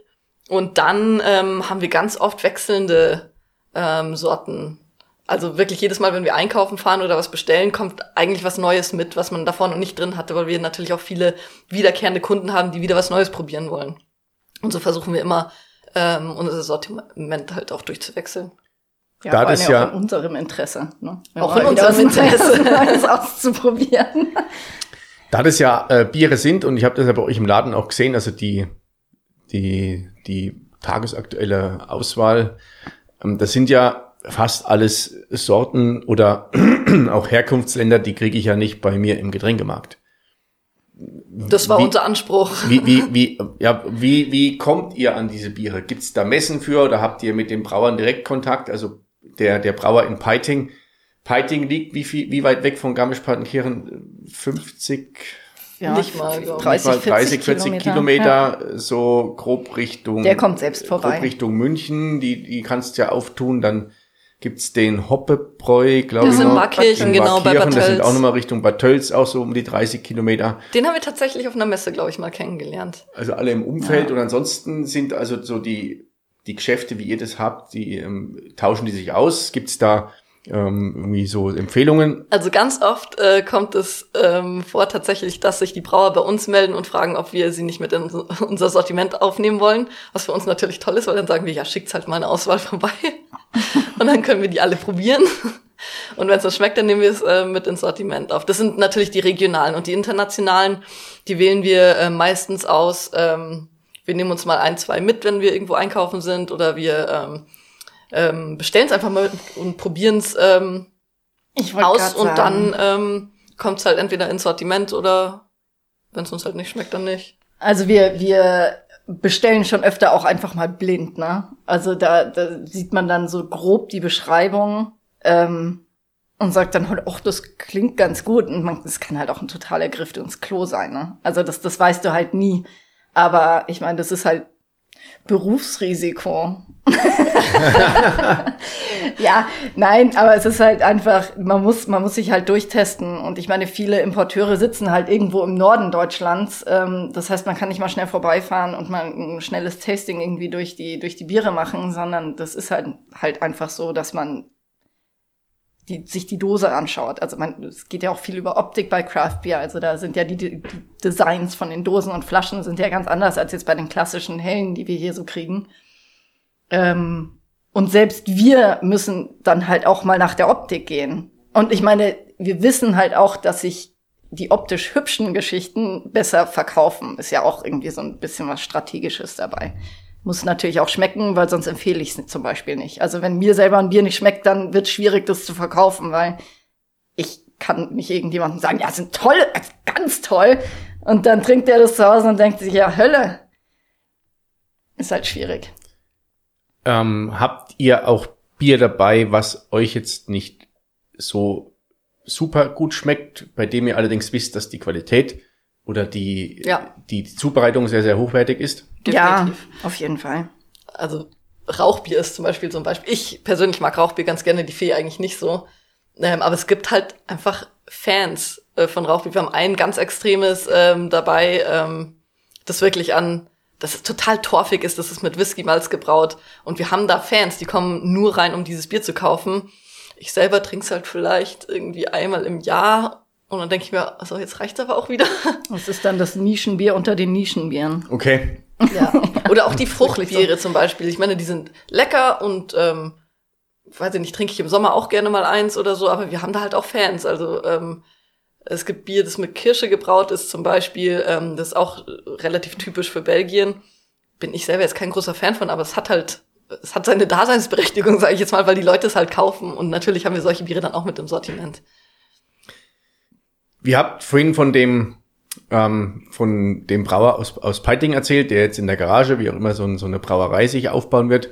Und dann ähm, haben wir ganz oft wechselnde ähm, Sorten. Also wirklich jedes Mal, wenn wir einkaufen fahren oder was bestellen, kommt eigentlich was Neues mit, was man davor noch nicht drin hatte, weil wir natürlich auch viele wiederkehrende Kunden haben, die wieder was Neues probieren wollen. Und so versuchen wir immer, ähm, unser Sortiment halt auch durchzuwechseln. Ja, Da das ja- auch in unserem Interesse. Ne? Auch in unserem Interesse. Neues auszuprobieren. Da das ja äh, Biere sind, und ich habe das ja bei euch im Laden auch gesehen, also die, die, die tagesaktuelle Auswahl, ähm, das sind ja fast alles Sorten oder auch Herkunftsländer, die kriege ich ja nicht bei mir im Getränkemarkt. Das war Wie- unser Anspruch. Wie, wie, wie, ja, wie, wie kommt ihr an diese Biere? Gibt's da Messen für oder habt ihr mit den Brauern direkt Kontakt? Also der, der Brauer in Peiting. Peiting liegt wie viel, wie weit weg von Garmisch-Partenkirchen? 50, Ja, Nicht mal, glaub ich. 30, nicht mal 30, 40 Kilometer, Ja. so grob Richtung. Der kommt selbst vorbei. Grob Richtung München, die, die kannst du ja auftun. Dann gibt's den Hoppebräu, glaube Das ich. in noch. Markkirchen, In genau, bei Markkirchen, Bad Das sind Tölz. auch nochmal Richtung Bad Tölz, auch so um die 30 Kilometer. Den haben wir tatsächlich auf einer Messe, glaube ich, mal kennengelernt. Also alle im Umfeld und ansonsten sind also so die, die Geschäfte, wie ihr das habt, die ähm, tauschen die sich aus. Gibt's da ähm, irgendwie so Empfehlungen? Also ganz oft äh, kommt es ähm, vor tatsächlich, dass sich die Brauer bei uns melden und fragen, ob wir sie nicht mit in unser Sortiment aufnehmen wollen. Was für uns natürlich toll ist, weil dann sagen wir, ja, schickt's halt mal eine Auswahl vorbei. und dann können wir die alle probieren. Und wenn es uns schmeckt, dann nehmen wir es äh, mit ins Sortiment auf. Das sind natürlich die regionalen und die internationalen, die wählen wir äh, meistens aus. Ähm, wir nehmen uns mal ein, zwei mit, wenn wir irgendwo einkaufen sind oder wir ähm, ähm, bestellen es einfach mal und probieren es ähm, aus und sagen, dann ähm, kommt es halt entweder ins Sortiment oder wenn es uns halt nicht schmeckt, dann nicht. Also wir, wir bestellen schon öfter auch einfach mal blind, ne? Also da, da sieht man dann so grob die Beschreibung ähm, und sagt dann halt, ach, das klingt ganz gut. Und man, das kann halt auch ein totaler Griff ins Klo sein, ne? Also das, das weißt du halt nie. Aber ich meine, das ist halt Berufsrisiko. ja, nein, aber es ist halt einfach, man muss, man muss sich halt durchtesten. Und ich meine, viele Importeure sitzen halt irgendwo im Norden Deutschlands. Ähm, das heißt, man kann nicht mal schnell vorbeifahren und mal ein schnelles Tasting irgendwie durch die, durch die Biere machen, sondern das ist halt, halt einfach so, dass man die, sich die Dose anschaut. Also man, es geht ja auch viel über Optik bei Craft Beer. Also da sind ja die, die Designs von den Dosen und Flaschen sind ja ganz anders als jetzt bei den klassischen Hellen, die wir hier so kriegen. Ähm, und selbst wir müssen dann halt auch mal nach der Optik gehen. Und ich meine, wir wissen halt auch, dass sich die optisch hübschen Geschichten besser verkaufen. Ist ja auch irgendwie so ein bisschen was Strategisches dabei. Muss natürlich auch schmecken, weil sonst empfehle ich es zum Beispiel nicht. Also wenn mir selber ein Bier nicht schmeckt, dann wird es schwierig, das zu verkaufen, weil ich kann nicht irgendjemandem sagen, ja, sind toll, ganz toll. Und dann trinkt er das zu Hause und denkt sich, ja, Hölle. Ist halt schwierig. Ähm, habt ihr auch Bier dabei, was euch jetzt nicht so super gut schmeckt, bei dem ihr allerdings wisst, dass die Qualität oder die, Ja. die Zubereitung sehr, sehr hochwertig ist? Ja, Definitiv. auf jeden Fall. Also Rauchbier ist zum Beispiel so ein Beispiel. Ich persönlich mag Rauchbier ganz gerne, die Fee eigentlich nicht so. Ähm, aber es gibt halt einfach Fans äh, von Rauchbier. Wir haben ein ganz extremes ähm, dabei, ähm, das wirklich an, dass es total torfig ist, das ist mit Whisky-Malz gebraut. Und wir haben da Fans, die kommen nur rein, um dieses Bier zu kaufen. Ich selber trinke es halt vielleicht irgendwie einmal im Jahr. Und dann denke ich mir, also jetzt reicht's aber auch wieder. Das ist dann das Nischenbier unter den Nischenbieren. Okay. Ja. Oder auch die Fruchtbiere zum Beispiel. Ich meine, die sind lecker und ähm, weiß ich nicht, trinke ich im Sommer auch gerne mal eins oder so, aber wir haben da halt auch Fans. Also ähm, es gibt Bier, das mit Kirsche gebraut ist zum Beispiel. Ähm, das ist auch relativ typisch für Belgien. Bin ich selber jetzt kein großer Fan von, aber es hat halt, es hat seine Daseinsberechtigung, sage ich jetzt mal, weil die Leute es halt kaufen. Und natürlich haben wir solche Biere dann auch mit im Sortiment. Wir habt vorhin von dem ähm, von dem Brauer aus, aus Peiting erzählt, der jetzt in der Garage, wie auch immer, so, so eine Brauerei sich aufbauen wird.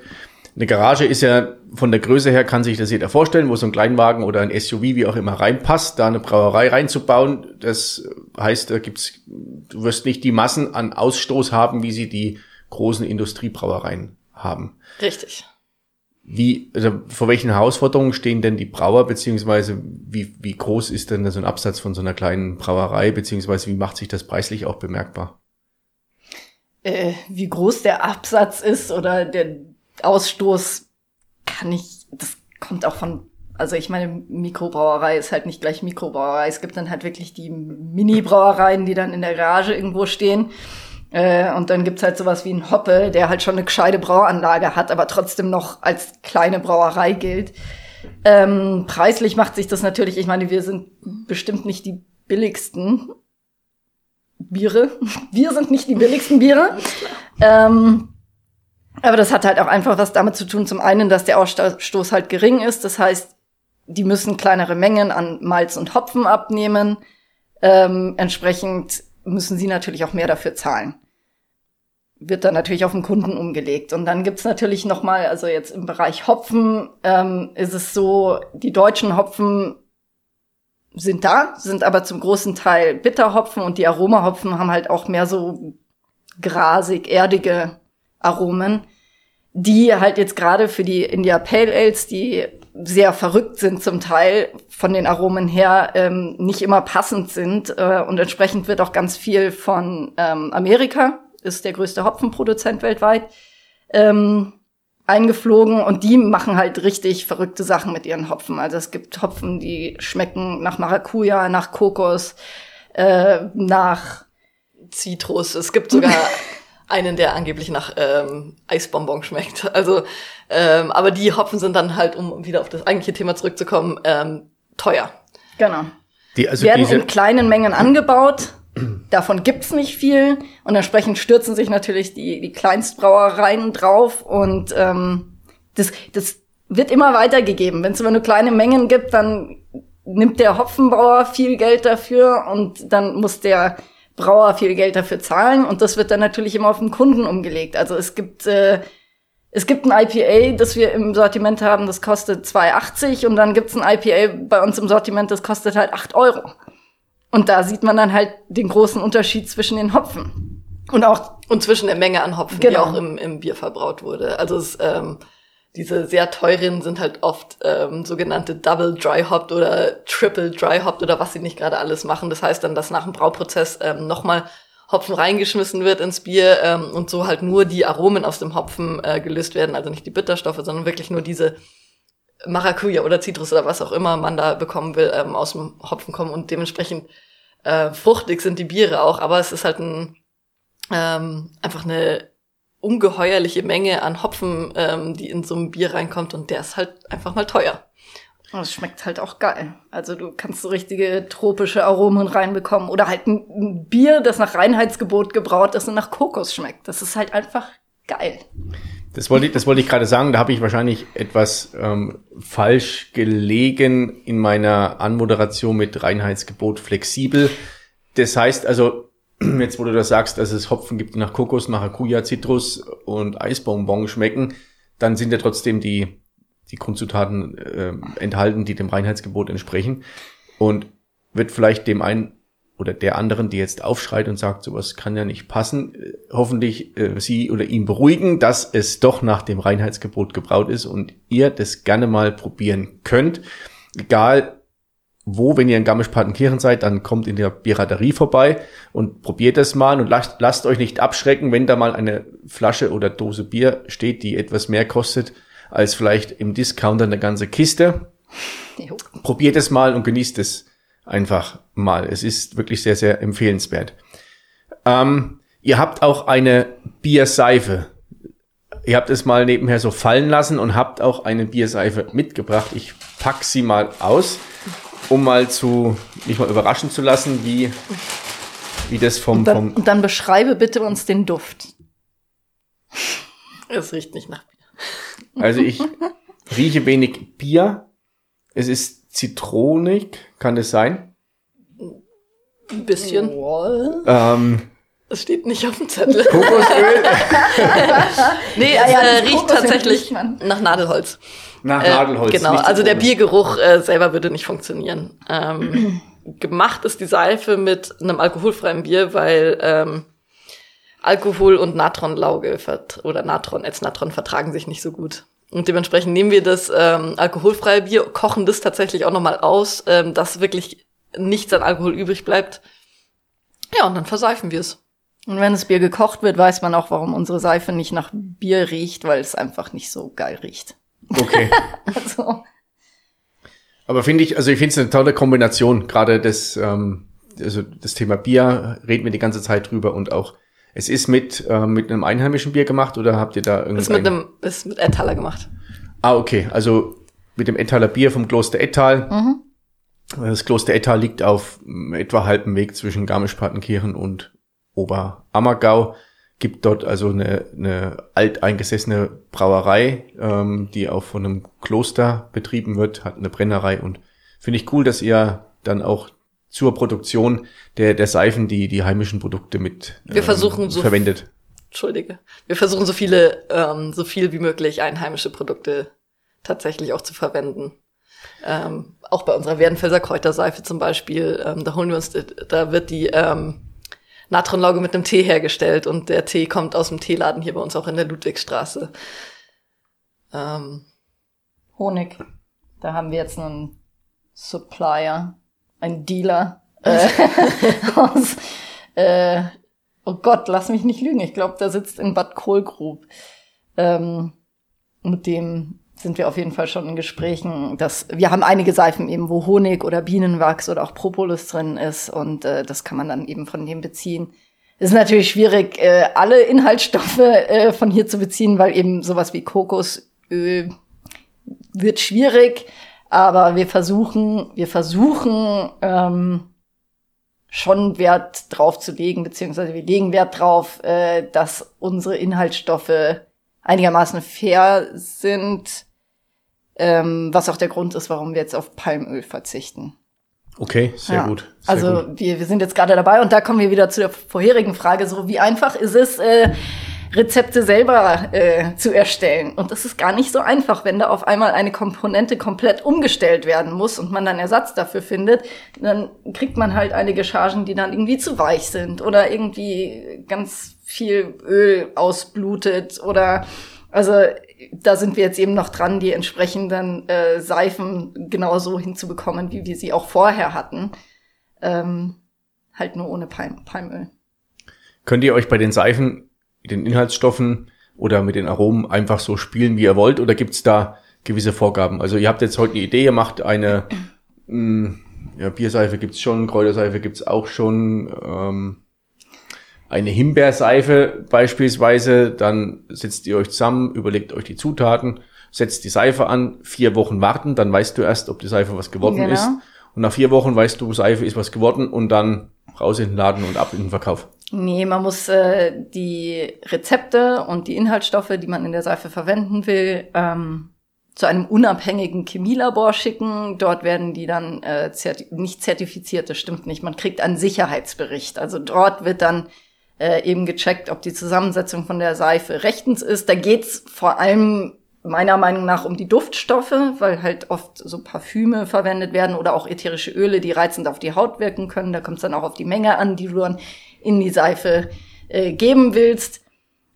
Eine Garage ist ja von der Größe her, kann sich das jeder vorstellen, wo so ein Kleinwagen oder ein SUV, wie auch immer, reinpasst, da eine Brauerei reinzubauen. Das heißt, da gibt's, du wirst nicht die Massen an Ausstoß haben, wie sie die großen Industriebrauereien haben. Richtig. Wie, also vor welchen Herausforderungen stehen denn die Brauer, beziehungsweise wie, wie groß ist denn so ein Absatz von so einer kleinen Brauerei, beziehungsweise wie macht sich das preislich auch bemerkbar? Äh, wie groß der Absatz ist oder der Ausstoß, kann ich, das kommt auch von, also ich meine, Mikrobrauerei ist halt nicht gleich Mikrobrauerei. Es gibt dann halt wirklich die Mini-Brauereien, die dann in der Garage irgendwo stehen. Äh, und dann gibt's halt sowas wie ein Hoppe, der halt schon eine gescheite Brauanlage hat, aber trotzdem noch als kleine Brauerei gilt. Ähm, preislich macht sich das natürlich, ich meine, wir sind bestimmt nicht die billigsten Biere. Wir sind nicht die billigsten Biere. Ähm, aber das hat halt auch einfach was damit zu tun. Zum einen, dass der Ausstoß halt gering ist. Das heißt, die müssen kleinere Mengen an Malz und Hopfen abnehmen. Ähm, entsprechend müssen sie natürlich auch mehr dafür zahlen. Wird dann natürlich auf den Kunden umgelegt. Und dann gibt's natürlich noch mal, also jetzt im Bereich Hopfen ähm, ist es so, die deutschen Hopfen sind da, sind aber zum großen Teil Bitterhopfen und die Aromahopfen haben halt auch mehr so grasig, erdige Aromen, die halt jetzt gerade für die India Pale Ales, die sehr verrückt sind zum Teil von den Aromen her, ähm, nicht immer passend sind. Äh, und entsprechend wird auch ganz viel von ähm, Amerika, ist der größte Hopfenproduzent weltweit, ähm, eingeflogen und die machen halt richtig verrückte Sachen mit ihren Hopfen. Also es gibt Hopfen, die schmecken nach Maracuja, nach Kokos, äh, nach Zitrus. Es gibt sogar einen, der angeblich nach ähm, Eisbonbon schmeckt. Also, ähm, aber die Hopfen sind dann halt, um wieder auf das eigentliche Thema zurückzukommen, ähm, teuer. Genau. Die, also werden diese, in kleinen Mengen angebaut. Davon gibt's nicht viel und entsprechend stürzen sich natürlich die, die Kleinstbrauereien drauf und ähm, das, das wird immer weitergegeben. Wenn es immer nur kleine Mengen gibt, dann nimmt der Hopfenbauer viel Geld dafür und dann muss der Brauer viel Geld dafür zahlen und das wird dann natürlich immer auf den Kunden umgelegt. Also es gibt äh, es gibt ein IPA, das wir im Sortiment haben, das kostet 2,80 und dann gibt's ein IPA bei uns im Sortiment, das kostet halt 8 Euro. Und da sieht man dann halt den großen Unterschied zwischen den Hopfen. Und auch Und zwischen der Menge an Hopfen, Genau. die auch im, im Bier verbraut wurde. Also es, ähm, diese sehr teuren sind halt oft ähm, sogenannte Double Dry Hopped oder Triple Dry Hopped oder was sie nicht gerade alles machen. Das heißt dann, dass nach dem Brauprozess ähm, nochmal Hopfen reingeschmissen wird ins Bier ähm, und so halt nur die Aromen aus dem Hopfen äh, gelöst werden, also nicht die Bitterstoffe, sondern wirklich nur diese Maracuja oder Zitrus oder was auch immer man da bekommen will, ähm, aus dem Hopfen kommen. Und dementsprechend äh, fruchtig sind die Biere auch, aber es ist halt ein ähm, einfach eine ungeheuerliche Menge an Hopfen, ähm, die in so ein Bier reinkommt und der ist halt einfach mal teuer. Das schmeckt halt auch geil. Also du kannst so richtige tropische Aromen reinbekommen. Oder halt ein- ein Bier, das nach Reinheitsgebot gebraut ist und nach Kokos schmeckt. Das ist halt einfach geil. Das wollte ich, das wollte ich gerade sagen. Da habe ich wahrscheinlich etwas ähm, falsch gelegen in meiner Anmoderation mit Reinheitsgebot flexibel. Das heißt also, jetzt wo du das sagst, dass es Hopfen gibt, die nach Kokos, Maracuja, Zitrus und Eisbonbon schmecken, dann sind ja trotzdem die, die Grundzutaten äh, enthalten, die dem Reinheitsgebot entsprechen. Und wird vielleicht dem einen oder der anderen, die jetzt aufschreit und sagt, sowas kann ja nicht passen, äh, hoffentlich äh, sie oder ihn beruhigen, dass es doch nach dem Reinheitsgebot gebraut ist und ihr das gerne mal probieren könnt. Egal wo, wenn ihr in Garmisch-Partenkirchen seid, dann kommt in der Piraterie vorbei und probiert das mal und lasst, lasst euch nicht abschrecken, wenn da mal eine Flasche oder Dose Bier steht, die etwas mehr kostet als vielleicht im Discounter eine ganze Kiste Jo. probiert es mal und genießt es einfach mal. Es ist wirklich sehr, sehr empfehlenswert. Ähm, ihr habt auch eine Bierseife. Ihr habt es mal nebenher so fallen lassen und habt auch eine Bierseife mitgebracht. Ich pack sie mal aus, um mal zu, mich mal überraschen zu lassen, wie, wie das vom, Und dann, vom, und dann beschreibe bitte uns den Duft. Es riecht nicht nach Bier. Also ich rieche wenig Bier. Es ist zitronig, kann es sein? Ein bisschen. Ähm, Das steht nicht auf dem Zettel. Kokosöl Nee, Ja, es ja, äh, das riecht Kokosöl tatsächlich riecht man. Nach Nadelholz. Äh, Nadelholz. Genau, nicht also der. Biergeruch äh, selber würde nicht funktionieren. Ähm, gemacht ist die Seife mit einem alkoholfreien Bier, weil ähm, Alkohol und Natronlauge oder Natron, Ätznatron vertragen sich nicht so gut. Und dementsprechend nehmen wir das ähm, alkoholfreie Bier, kochen das tatsächlich auch nochmal aus, ähm, dass wirklich nichts an Alkohol übrig bleibt. Ja, und dann verseifen wir es. Und wenn das Bier gekocht wird, weiß man auch, warum unsere Seife nicht nach Bier riecht, weil es einfach nicht so geil riecht. Okay. Also, Aber finde ich, also ich finde es eine tolle Kombination. Gerade das, ähm, also das Thema Bier reden wir die ganze Zeit drüber und auch es ist mit ähm, mit einem einheimischen Bier gemacht oder habt ihr da irgendein? Ist mit einem, ist mit Entaler gemacht. ah okay, also mit dem Ettaler Bier vom Kloster Ettal. Das Kloster Ettal liegt auf etwa halbem Weg zwischen Garmisch-Partenkirchen und Oberammergau. Gibt dort also eine, eine alteingesessene Brauerei, ähm, die auch von einem Kloster betrieben wird, hat eine Brennerei und finde ich cool, dass ihr dann auch zur Produktion der, der Seifen die, die heimischen Produkte mit ähm, Wir versuchen so- verwendet. Entschuldige. Wir versuchen so viele, ähm, so viel wie möglich einheimische Produkte tatsächlich auch zu verwenden. Ähm, auch bei unserer Werdenfelser Kräuterseife zum Beispiel, ähm, da holen wir uns, da wird die ähm, Natronlauge mit einem Tee hergestellt und der Tee kommt aus dem Teeladen hier bei uns auch in der Ludwigstraße. Ähm, Honig. Da haben wir jetzt einen Supplier, einen Dealer äh, aus, äh, oh Gott, lass mich nicht lügen. Ich glaube, der sitzt in Bad Kohlgrub. Ähm, mit dem sind wir auf jeden Fall schon in Gesprächen. Dass, wir haben einige Seifen eben, wo Honig oder Bienenwachs oder auch Propolis drin ist und äh, das kann man dann eben von dem beziehen. Es ist natürlich schwierig, äh, alle Inhaltsstoffe äh, von hier zu beziehen, weil eben sowas wie Kokosöl wird schwierig, aber wir versuchen, wir versuchen ähm, schon Wert drauf zu legen, beziehungsweise wir legen Wert drauf, äh, dass unsere Inhaltsstoffe einigermaßen fair sind, ähm, was auch der Grund ist, warum wir jetzt auf Palmöl verzichten. Okay, sehr Ja. gut. Sehr also gut. Wir, wir sind jetzt gerade dabei und da kommen wir wieder zu der vorherigen Frage, so wie einfach ist es, äh, Rezepte selber äh, zu erstellen. Und das ist gar nicht so einfach, wenn da auf einmal eine Komponente komplett umgestellt werden muss und man dann Ersatz dafür findet, dann kriegt man halt einige Chargen, die dann irgendwie zu weich sind oder irgendwie ganz viel Öl ausblutet oder also da sind wir jetzt eben noch dran, die entsprechenden äh, Seifen genauso hinzubekommen, wie wir sie auch vorher hatten. Ähm, halt nur ohne Palm Palmöl. Könnt ihr euch bei den Seifen, den Inhaltsstoffen oder mit den Aromen einfach so spielen, wie ihr wollt? Oder gibt's da gewisse Vorgaben? Also ihr habt jetzt heute eine Idee, ihr macht eine mh, ja, Bierseife gibt's schon, Kräuterseife gibt's auch schon, ähm, eine Himbeerseife beispielsweise, dann setzt ihr euch zusammen, überlegt euch die Zutaten, setzt die Seife an, vier Wochen warten, dann weißt du erst, ob die Seife was geworden Genau. ist. Und nach vier Wochen weißt du, Seife ist was geworden und dann raus in den Laden und ab in den Verkauf. Nee, man muss äh, die Rezepte und die Inhaltsstoffe, die man in der Seife verwenden will, ähm, zu einem unabhängigen Chemielabor schicken. Dort werden die dann äh, zerti nicht zertifiziert, das stimmt nicht. Man kriegt einen Sicherheitsbericht. Also dort wird dann äh, eben gecheckt, ob die Zusammensetzung von der Seife rechtens ist. Da geht's vor allem meiner Meinung nach um die Duftstoffe, weil halt oft so Parfüme verwendet werden oder auch ätherische Öle, die reizend auf die Haut wirken können. Da kommt es dann auch auf die Menge an, die du dann in die Seife äh, geben willst.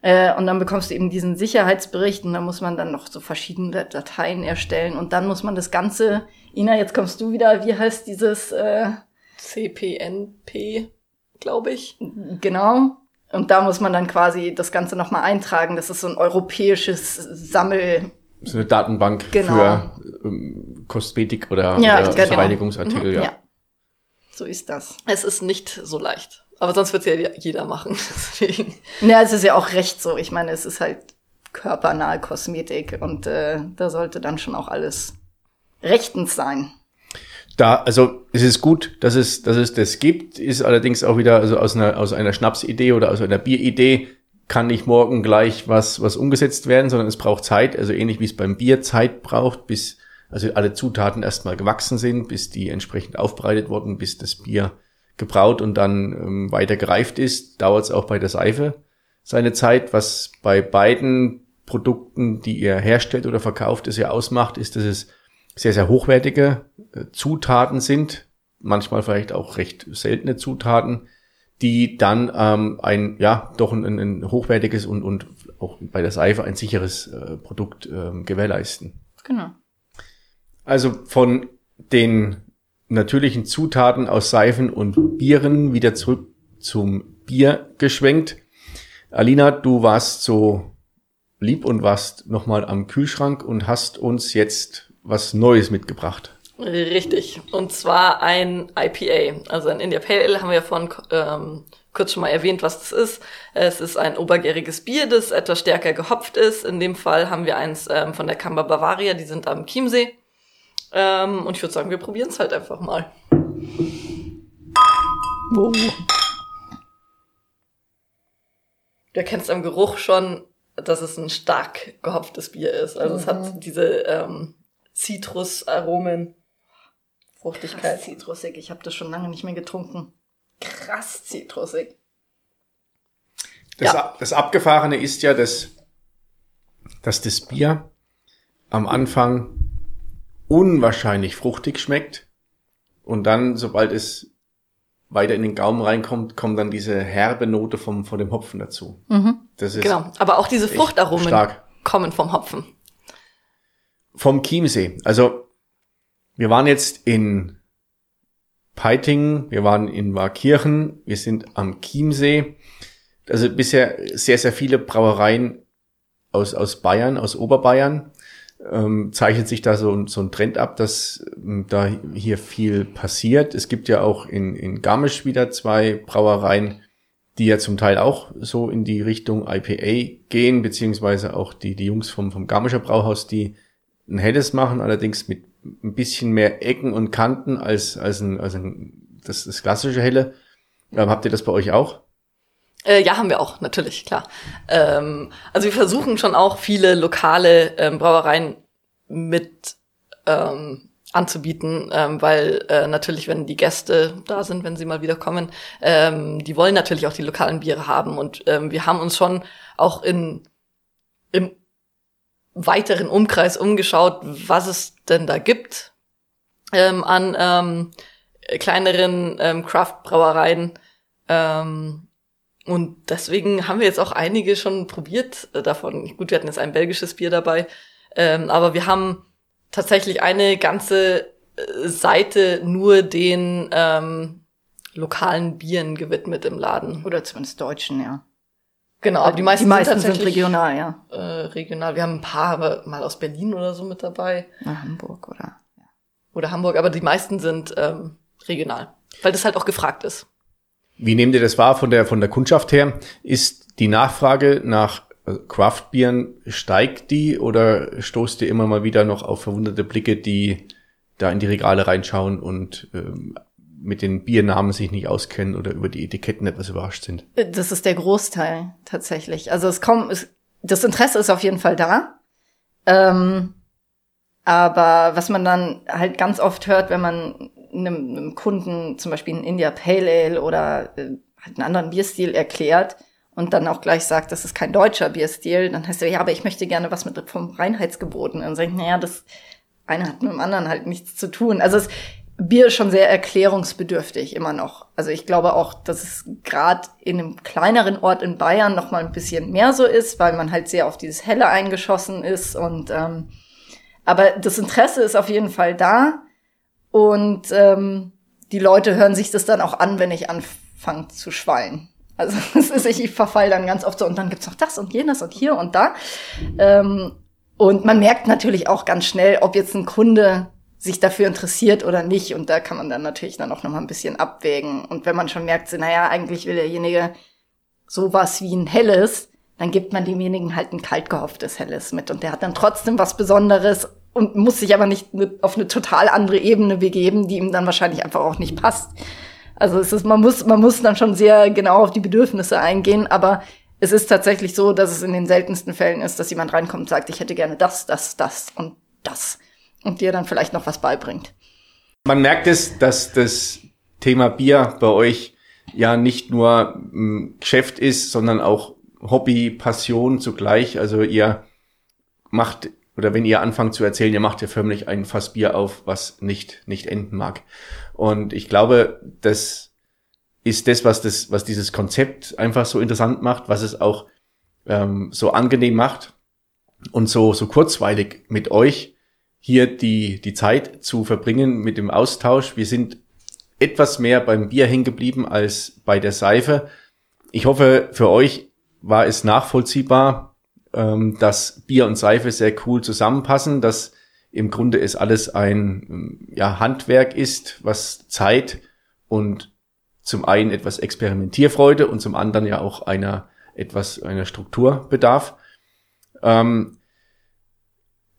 Äh, und dann bekommst du eben diesen Sicherheitsbericht und da muss man dann noch so verschiedene Dateien erstellen und dann muss man das Ganze, Ina, jetzt kommst du wieder, wie heißt dieses, äh, CPNP, glaube ich. genau, und da muss man dann quasi das Ganze nochmal eintragen. Das ist so ein europäisches Sammel, So eine Datenbank Genau. für ähm, Kosmetik oder, Ja, oder genau. Reinigungsartikel, ja. ja. So ist das. Es ist nicht so leicht. Aber sonst wird ja jeder machen. Deswegen. Ja, es ist ja auch recht so. Ich meine, es ist halt körpernahe Kosmetik und äh, da sollte dann schon auch alles rechtens sein. Da, also es ist gut, dass es, dass es das gibt, ist allerdings auch wieder also aus einer, aus einer Schnapsidee oder aus einer Bieridee kann nicht morgen gleich was, was umgesetzt werden, sondern es braucht Zeit, also ähnlich wie es beim Bier Zeit braucht, bis also alle Zutaten erstmal gewachsen sind, bis die entsprechend aufbereitet wurden, bis das Bier gebraut und dann ähm, weiter gereift ist, dauert es auch bei der Seife seine Zeit. Was bei beiden Produkten, die ihr herstellt oder verkauft, es ja ausmacht, ist, dass es sehr, sehr hochwertige äh, Zutaten sind, manchmal vielleicht auch recht seltene Zutaten, die dann ähm, ein, ja, doch ein, ein hochwertiges und, und auch bei der Seife ein sicheres äh, Produkt ähm, gewährleisten. Genau. Also von den natürlichen Zutaten aus Seifen und Bieren wieder zurück zum Bier geschwenkt. Alina, du warst so lieb und warst nochmal am Kühlschrank und hast uns jetzt was Neues mitgebracht. Richtig. Und zwar ein IPA. Also ein India Pale Ale haben wir ja vorhin ähm, kurz schon mal erwähnt, was das ist. Es ist ein obergäriges Bier, das etwas stärker gehopft ist. In dem Fall haben wir eins ähm, von der Kamba Bavaria, die sind am Chiemsee. Ähm, und ich würde sagen, wir probieren es halt einfach mal. Wow. Du erkennst am Geruch schon, dass es ein stark gehopftes Bier ist. Also es hat diese ähm, Zitrusaromen, Fruchtigkeit. Krass zitrusig. Ich habe das schon lange nicht mehr getrunken. Krass zitrusig. Das, Ja. das Abgefahrene ist ja, dass, dass das Bier am Anfang unwahrscheinlich fruchtig schmeckt und dann, sobald es weiter in den Gaumen reinkommt, kommt dann diese herbe Note vom, von dem Hopfen dazu. Das ist Genau. Aber auch diese Fruchtaromen stark. kommen vom Hopfen. Vom Chiemsee. Also, wir waren jetzt in Peitingen, wir waren in Warkirchen, wir sind am Chiemsee. Also bisher sehr, sehr viele Brauereien aus, aus Bayern, aus Oberbayern. Ähm, zeichnet sich da so, so ein Trend ab, dass ähm, da hier viel passiert. Es gibt ja auch in, in Garmisch wieder zwei Brauereien, die ja zum Teil auch so in die Richtung IPA gehen, beziehungsweise auch die, die Jungs vom, vom Garmischer Brauhaus, die ein helles machen, allerdings mit ein bisschen mehr Ecken und Kanten als, als, ein, als ein, das, das klassische helle. Ähm, habt ihr das bei euch auch? Äh, ja, haben wir auch, natürlich, klar. Ähm, also wir versuchen schon auch viele lokale ähm, Brauereien mit ähm, anzubieten, ähm, weil äh, natürlich, wenn die Gäste da sind, wenn sie mal wieder kommen, ähm, die wollen natürlich auch die lokalen Biere haben. Und ähm, wir haben uns schon auch in im weiteren Umkreis umgeschaut, was es denn da gibt ähm, an ähm, kleineren ähm, Craft-Brauereien. Ähm, und deswegen haben wir jetzt auch einige schon probiert äh, davon. Gut, wir hatten jetzt ein belgisches Bier dabei, ähm, aber wir haben tatsächlich eine ganze äh, Seite nur den ähm, lokalen Bieren gewidmet im Laden. Oder zumindest Deutschen, ja. Genau, aber die meisten, die meisten sind, sind regional, ja. Äh, regional. Wir haben ein paar aber mal aus Berlin oder so mit dabei Na, Hamburg oder. oder Hamburg, aber die meisten sind ähm, regional, weil das halt auch gefragt ist. Wie nehmt ihr das wahr von der, von der Kundschaft her? Ist die Nachfrage nach äh, Craftbieren, steigt die oder stoßt ihr immer mal wieder noch auf verwunderte Blicke, die da in die Regale reinschauen und ähm, mit den Biernamen sich nicht auskennen oder über die Etiketten etwas überrascht sind? Das ist der Großteil tatsächlich. Also es kommt, es, das Interesse ist auf jeden Fall da. Ähm, aber was man dann halt ganz oft hört, wenn man einem, einem Kunden zum Beispiel ein India Pale Ale oder äh, halt einen anderen Bierstil erklärt und dann auch gleich sagt, das ist kein deutscher Bierstil, dann heißt er, ja, aber ich möchte gerne was mit vom Reinheitsgebot. Und dann sage ich, naja, das eine hat mit dem anderen halt nichts zu tun. Also es, Bier ist schon sehr erklärungsbedürftig immer noch. Also ich glaube auch, dass es gerade in einem kleineren Ort in Bayern noch mal ein bisschen mehr so ist, weil man halt sehr auf dieses Helle eingeschossen ist und ähm, aber das Interesse ist auf jeden Fall da und ähm, die Leute hören sich das dann auch an, wenn ich anfange zu schwallen. Also es ist, ich, ich verfall dann ganz oft so und dann gibt's noch das und jenes und hier und da. Ähm, und man merkt natürlich auch ganz schnell, ob jetzt ein Kunde sich dafür interessiert oder nicht. Und da kann man dann natürlich dann auch noch mal ein bisschen abwägen. Und wenn man schon merkt, so, naja, eigentlich will derjenige sowas wie ein helles, dann gibt man demjenigen halt ein kalt gehofftes helles mit. Und der hat dann trotzdem was Besonderes und muss sich aber nicht auf eine total andere Ebene begeben, die ihm dann wahrscheinlich einfach auch nicht passt. Also es ist, man muss, man muss dann schon sehr genau auf die Bedürfnisse eingehen, aber es ist tatsächlich so, dass es in den seltensten Fällen ist, dass jemand reinkommt und sagt, ich hätte gerne das, das, das und das. Und dir dann vielleicht noch was beibringt. Man merkt es, dass das Thema Bier bei euch ja nicht nur ein Geschäft ist, sondern auch Hobby, Passion zugleich. Also ihr macht, oder wenn ihr anfangt zu erzählen, ihr macht ja förmlich ein Fass Bier auf, was nicht, nicht enden mag. Und ich glaube, das ist das, was das, was dieses Konzept einfach so interessant macht, was es auch ähm, so angenehm macht und so, so kurzweilig mit euch hier die, die Zeit zu verbringen mit dem Austausch. Wir sind etwas mehr beim Bier hängen geblieben als bei der Seife. Ich hoffe, für euch war es nachvollziehbar, ähm, dass Bier und Seife sehr cool zusammenpassen, dass im Grunde es alles ein ja, Handwerk ist, was Zeit und zum einen etwas Experimentierfreude und zum anderen ja auch einer etwas einer Struktur bedarf. Ähm,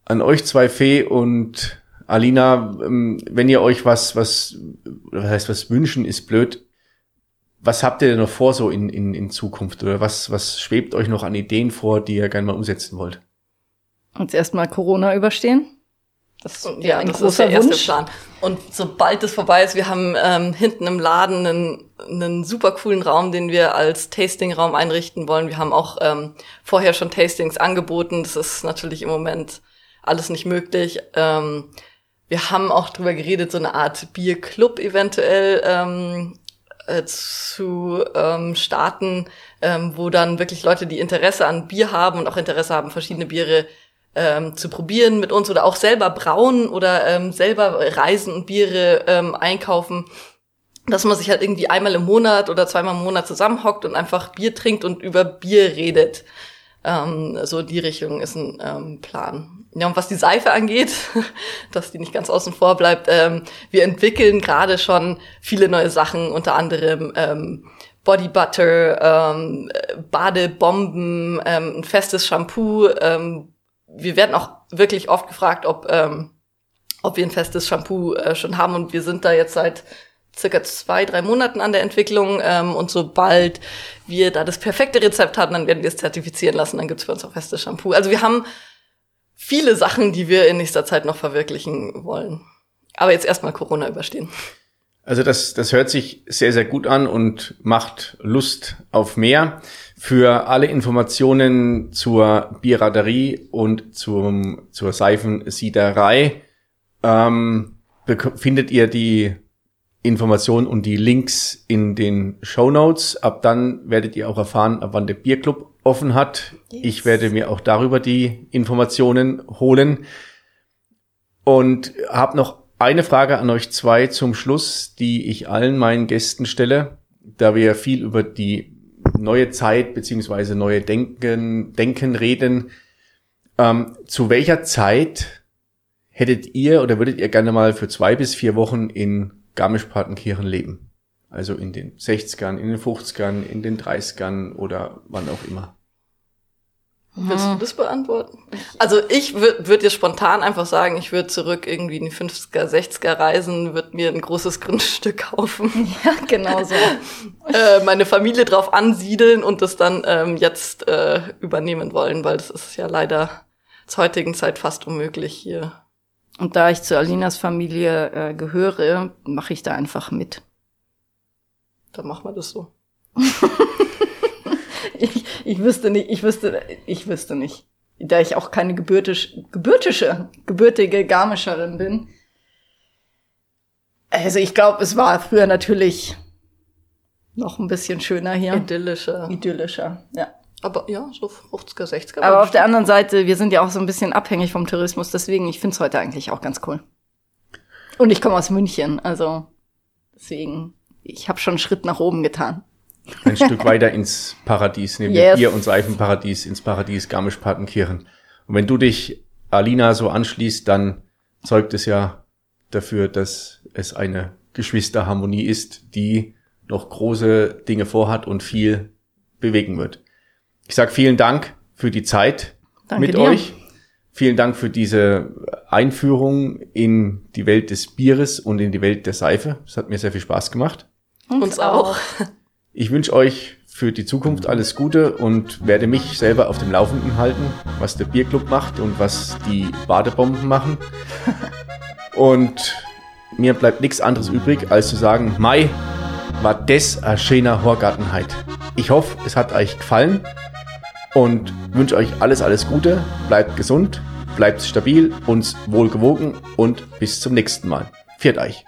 an euch zwei Fee und Alina, ähm, wenn ihr euch was, was, was heißt was wünschen, ist blöd. Was habt ihr denn noch vor so in, in, in Zukunft oder was, was schwebt euch noch an Ideen vor, die ihr gerne mal umsetzen wollt? Uns erstmal Corona überstehen. Das ist ja, ein das großer ist der erste Wunsch. Plan. Und sobald es vorbei ist, wir haben ähm, hinten im Laden einen, einen super coolen Raum, den wir als Tastingraum einrichten wollen. Wir haben auch ähm, vorher schon Tastings angeboten. Das ist natürlich im Moment alles nicht möglich. Ähm, wir haben auch drüber geredet, so eine Art Bierclub eventuell ähm, äh, zu ähm, starten, ähm, wo dann wirklich Leute, die Interesse an Bier haben und auch Interesse haben, verschiedene Biere ähm, zu probieren mit uns oder auch selber brauen oder ähm, selber reisen und Biere ähm, einkaufen, dass man sich halt irgendwie einmal im Monat oder zweimal im Monat zusammenhockt und einfach Bier trinkt und über Bier redet. Ähm, so die Richtung ist ein ähm, Plan. Ja, und was die Seife angeht, dass die nicht ganz außen vor bleibt, ähm, wir entwickeln gerade schon viele neue Sachen, unter anderem ähm, Body Butter, ähm, Badebomben, ähm, ein festes Shampoo. Ähm, wir werden auch wirklich oft gefragt, ob, ähm, ob wir ein festes Shampoo äh, schon haben und wir sind da jetzt seit circa zwei, drei Monaten an der Entwicklung ähm, und sobald wir da das perfekte Rezept haben, dann werden wir es zertifizieren lassen, dann gibt's für uns auch festes Shampoo. Also wir haben viele Sachen, die wir in nächster Zeit noch verwirklichen wollen. Aber jetzt erstmal Corona überstehen. Also das, das hört sich sehr, sehr gut an und macht Lust auf mehr. Für alle Informationen zur Bierraderie und zum, zur Seifensiederei ähm, findet ihr die Informationen und die Links in den Show Notes. Ab dann werdet ihr auch erfahren, ab wann der Bierclub offen hat. Yes. Ich werde mir auch darüber die Informationen holen. Und habe noch eine Frage an euch zwei zum Schluss, die ich allen meinen Gästen stelle, da wir viel über die neue Zeit beziehungsweise neue Denken, Denken reden. Ähm, zu welcher Zeit hättet ihr oder würdet ihr gerne mal für zwei bis vier Wochen in Garmisch-Partenkirchen leben? Also in den 60ern, in den 50ern, in den 30ern oder wann auch immer. Willst du das beantworten? Also ich würde würd dir spontan einfach sagen, ich würde zurück irgendwie in die 50er, 60er reisen, würde mir ein großes Grundstück kaufen. Ja, genau so. äh, meine Familie drauf ansiedeln und das dann ähm, jetzt äh, übernehmen wollen, weil das ist ja leider zur heutigen Zeit fast unmöglich hier. Und da ich zu Alinas Familie äh, gehöre, mache ich da einfach mit. Dann machen wir das so. ich, ich wüsste nicht, ich wüsste, ich wüsste nicht. Da ich auch keine gebürtisch, gebürtische, gebürtige Garmischerin bin. Also ich glaube, es war früher natürlich noch ein bisschen schöner hier. Idyllischer. Idyllischer, ja. Aber ja, so 50er, 60er. Aber auf der anderen Seite, wir sind ja auch so ein bisschen abhängig vom Tourismus, deswegen, ich finde es heute eigentlich auch ganz cool. Und ich komme aus München, also deswegen, ich habe schon einen Schritt nach oben getan ein Stück weiter ins Paradies, neben yes. dem Bier- und Seifenparadies, ins Paradies Garmisch-Partenkirchen. Und wenn du dich Alina so anschließt, dann zeugt es ja dafür, dass es eine Geschwisterharmonie ist, die noch große Dinge vorhat und viel bewegen wird. Ich sag vielen Dank für die Zeit Danke mit dir. euch. Vielen Dank für diese Einführung in die Welt des Bieres und in die Welt der Seife. Es hat mir sehr viel Spaß gemacht. Uns, Uns auch. Ich wünsche euch für die Zukunft alles Gute und werde mich selber auf dem Laufenden halten, was der Bierclub macht und was die Badebomben machen. Und mir bleibt nichts anderes übrig, als zu sagen, Mai war das ein schöner Horgartenheit. Ich hoffe, es hat euch gefallen und wünsche euch alles, alles Gute. Bleibt gesund, bleibt stabil, uns wohlgewogen und bis zum nächsten Mal. Viert euch.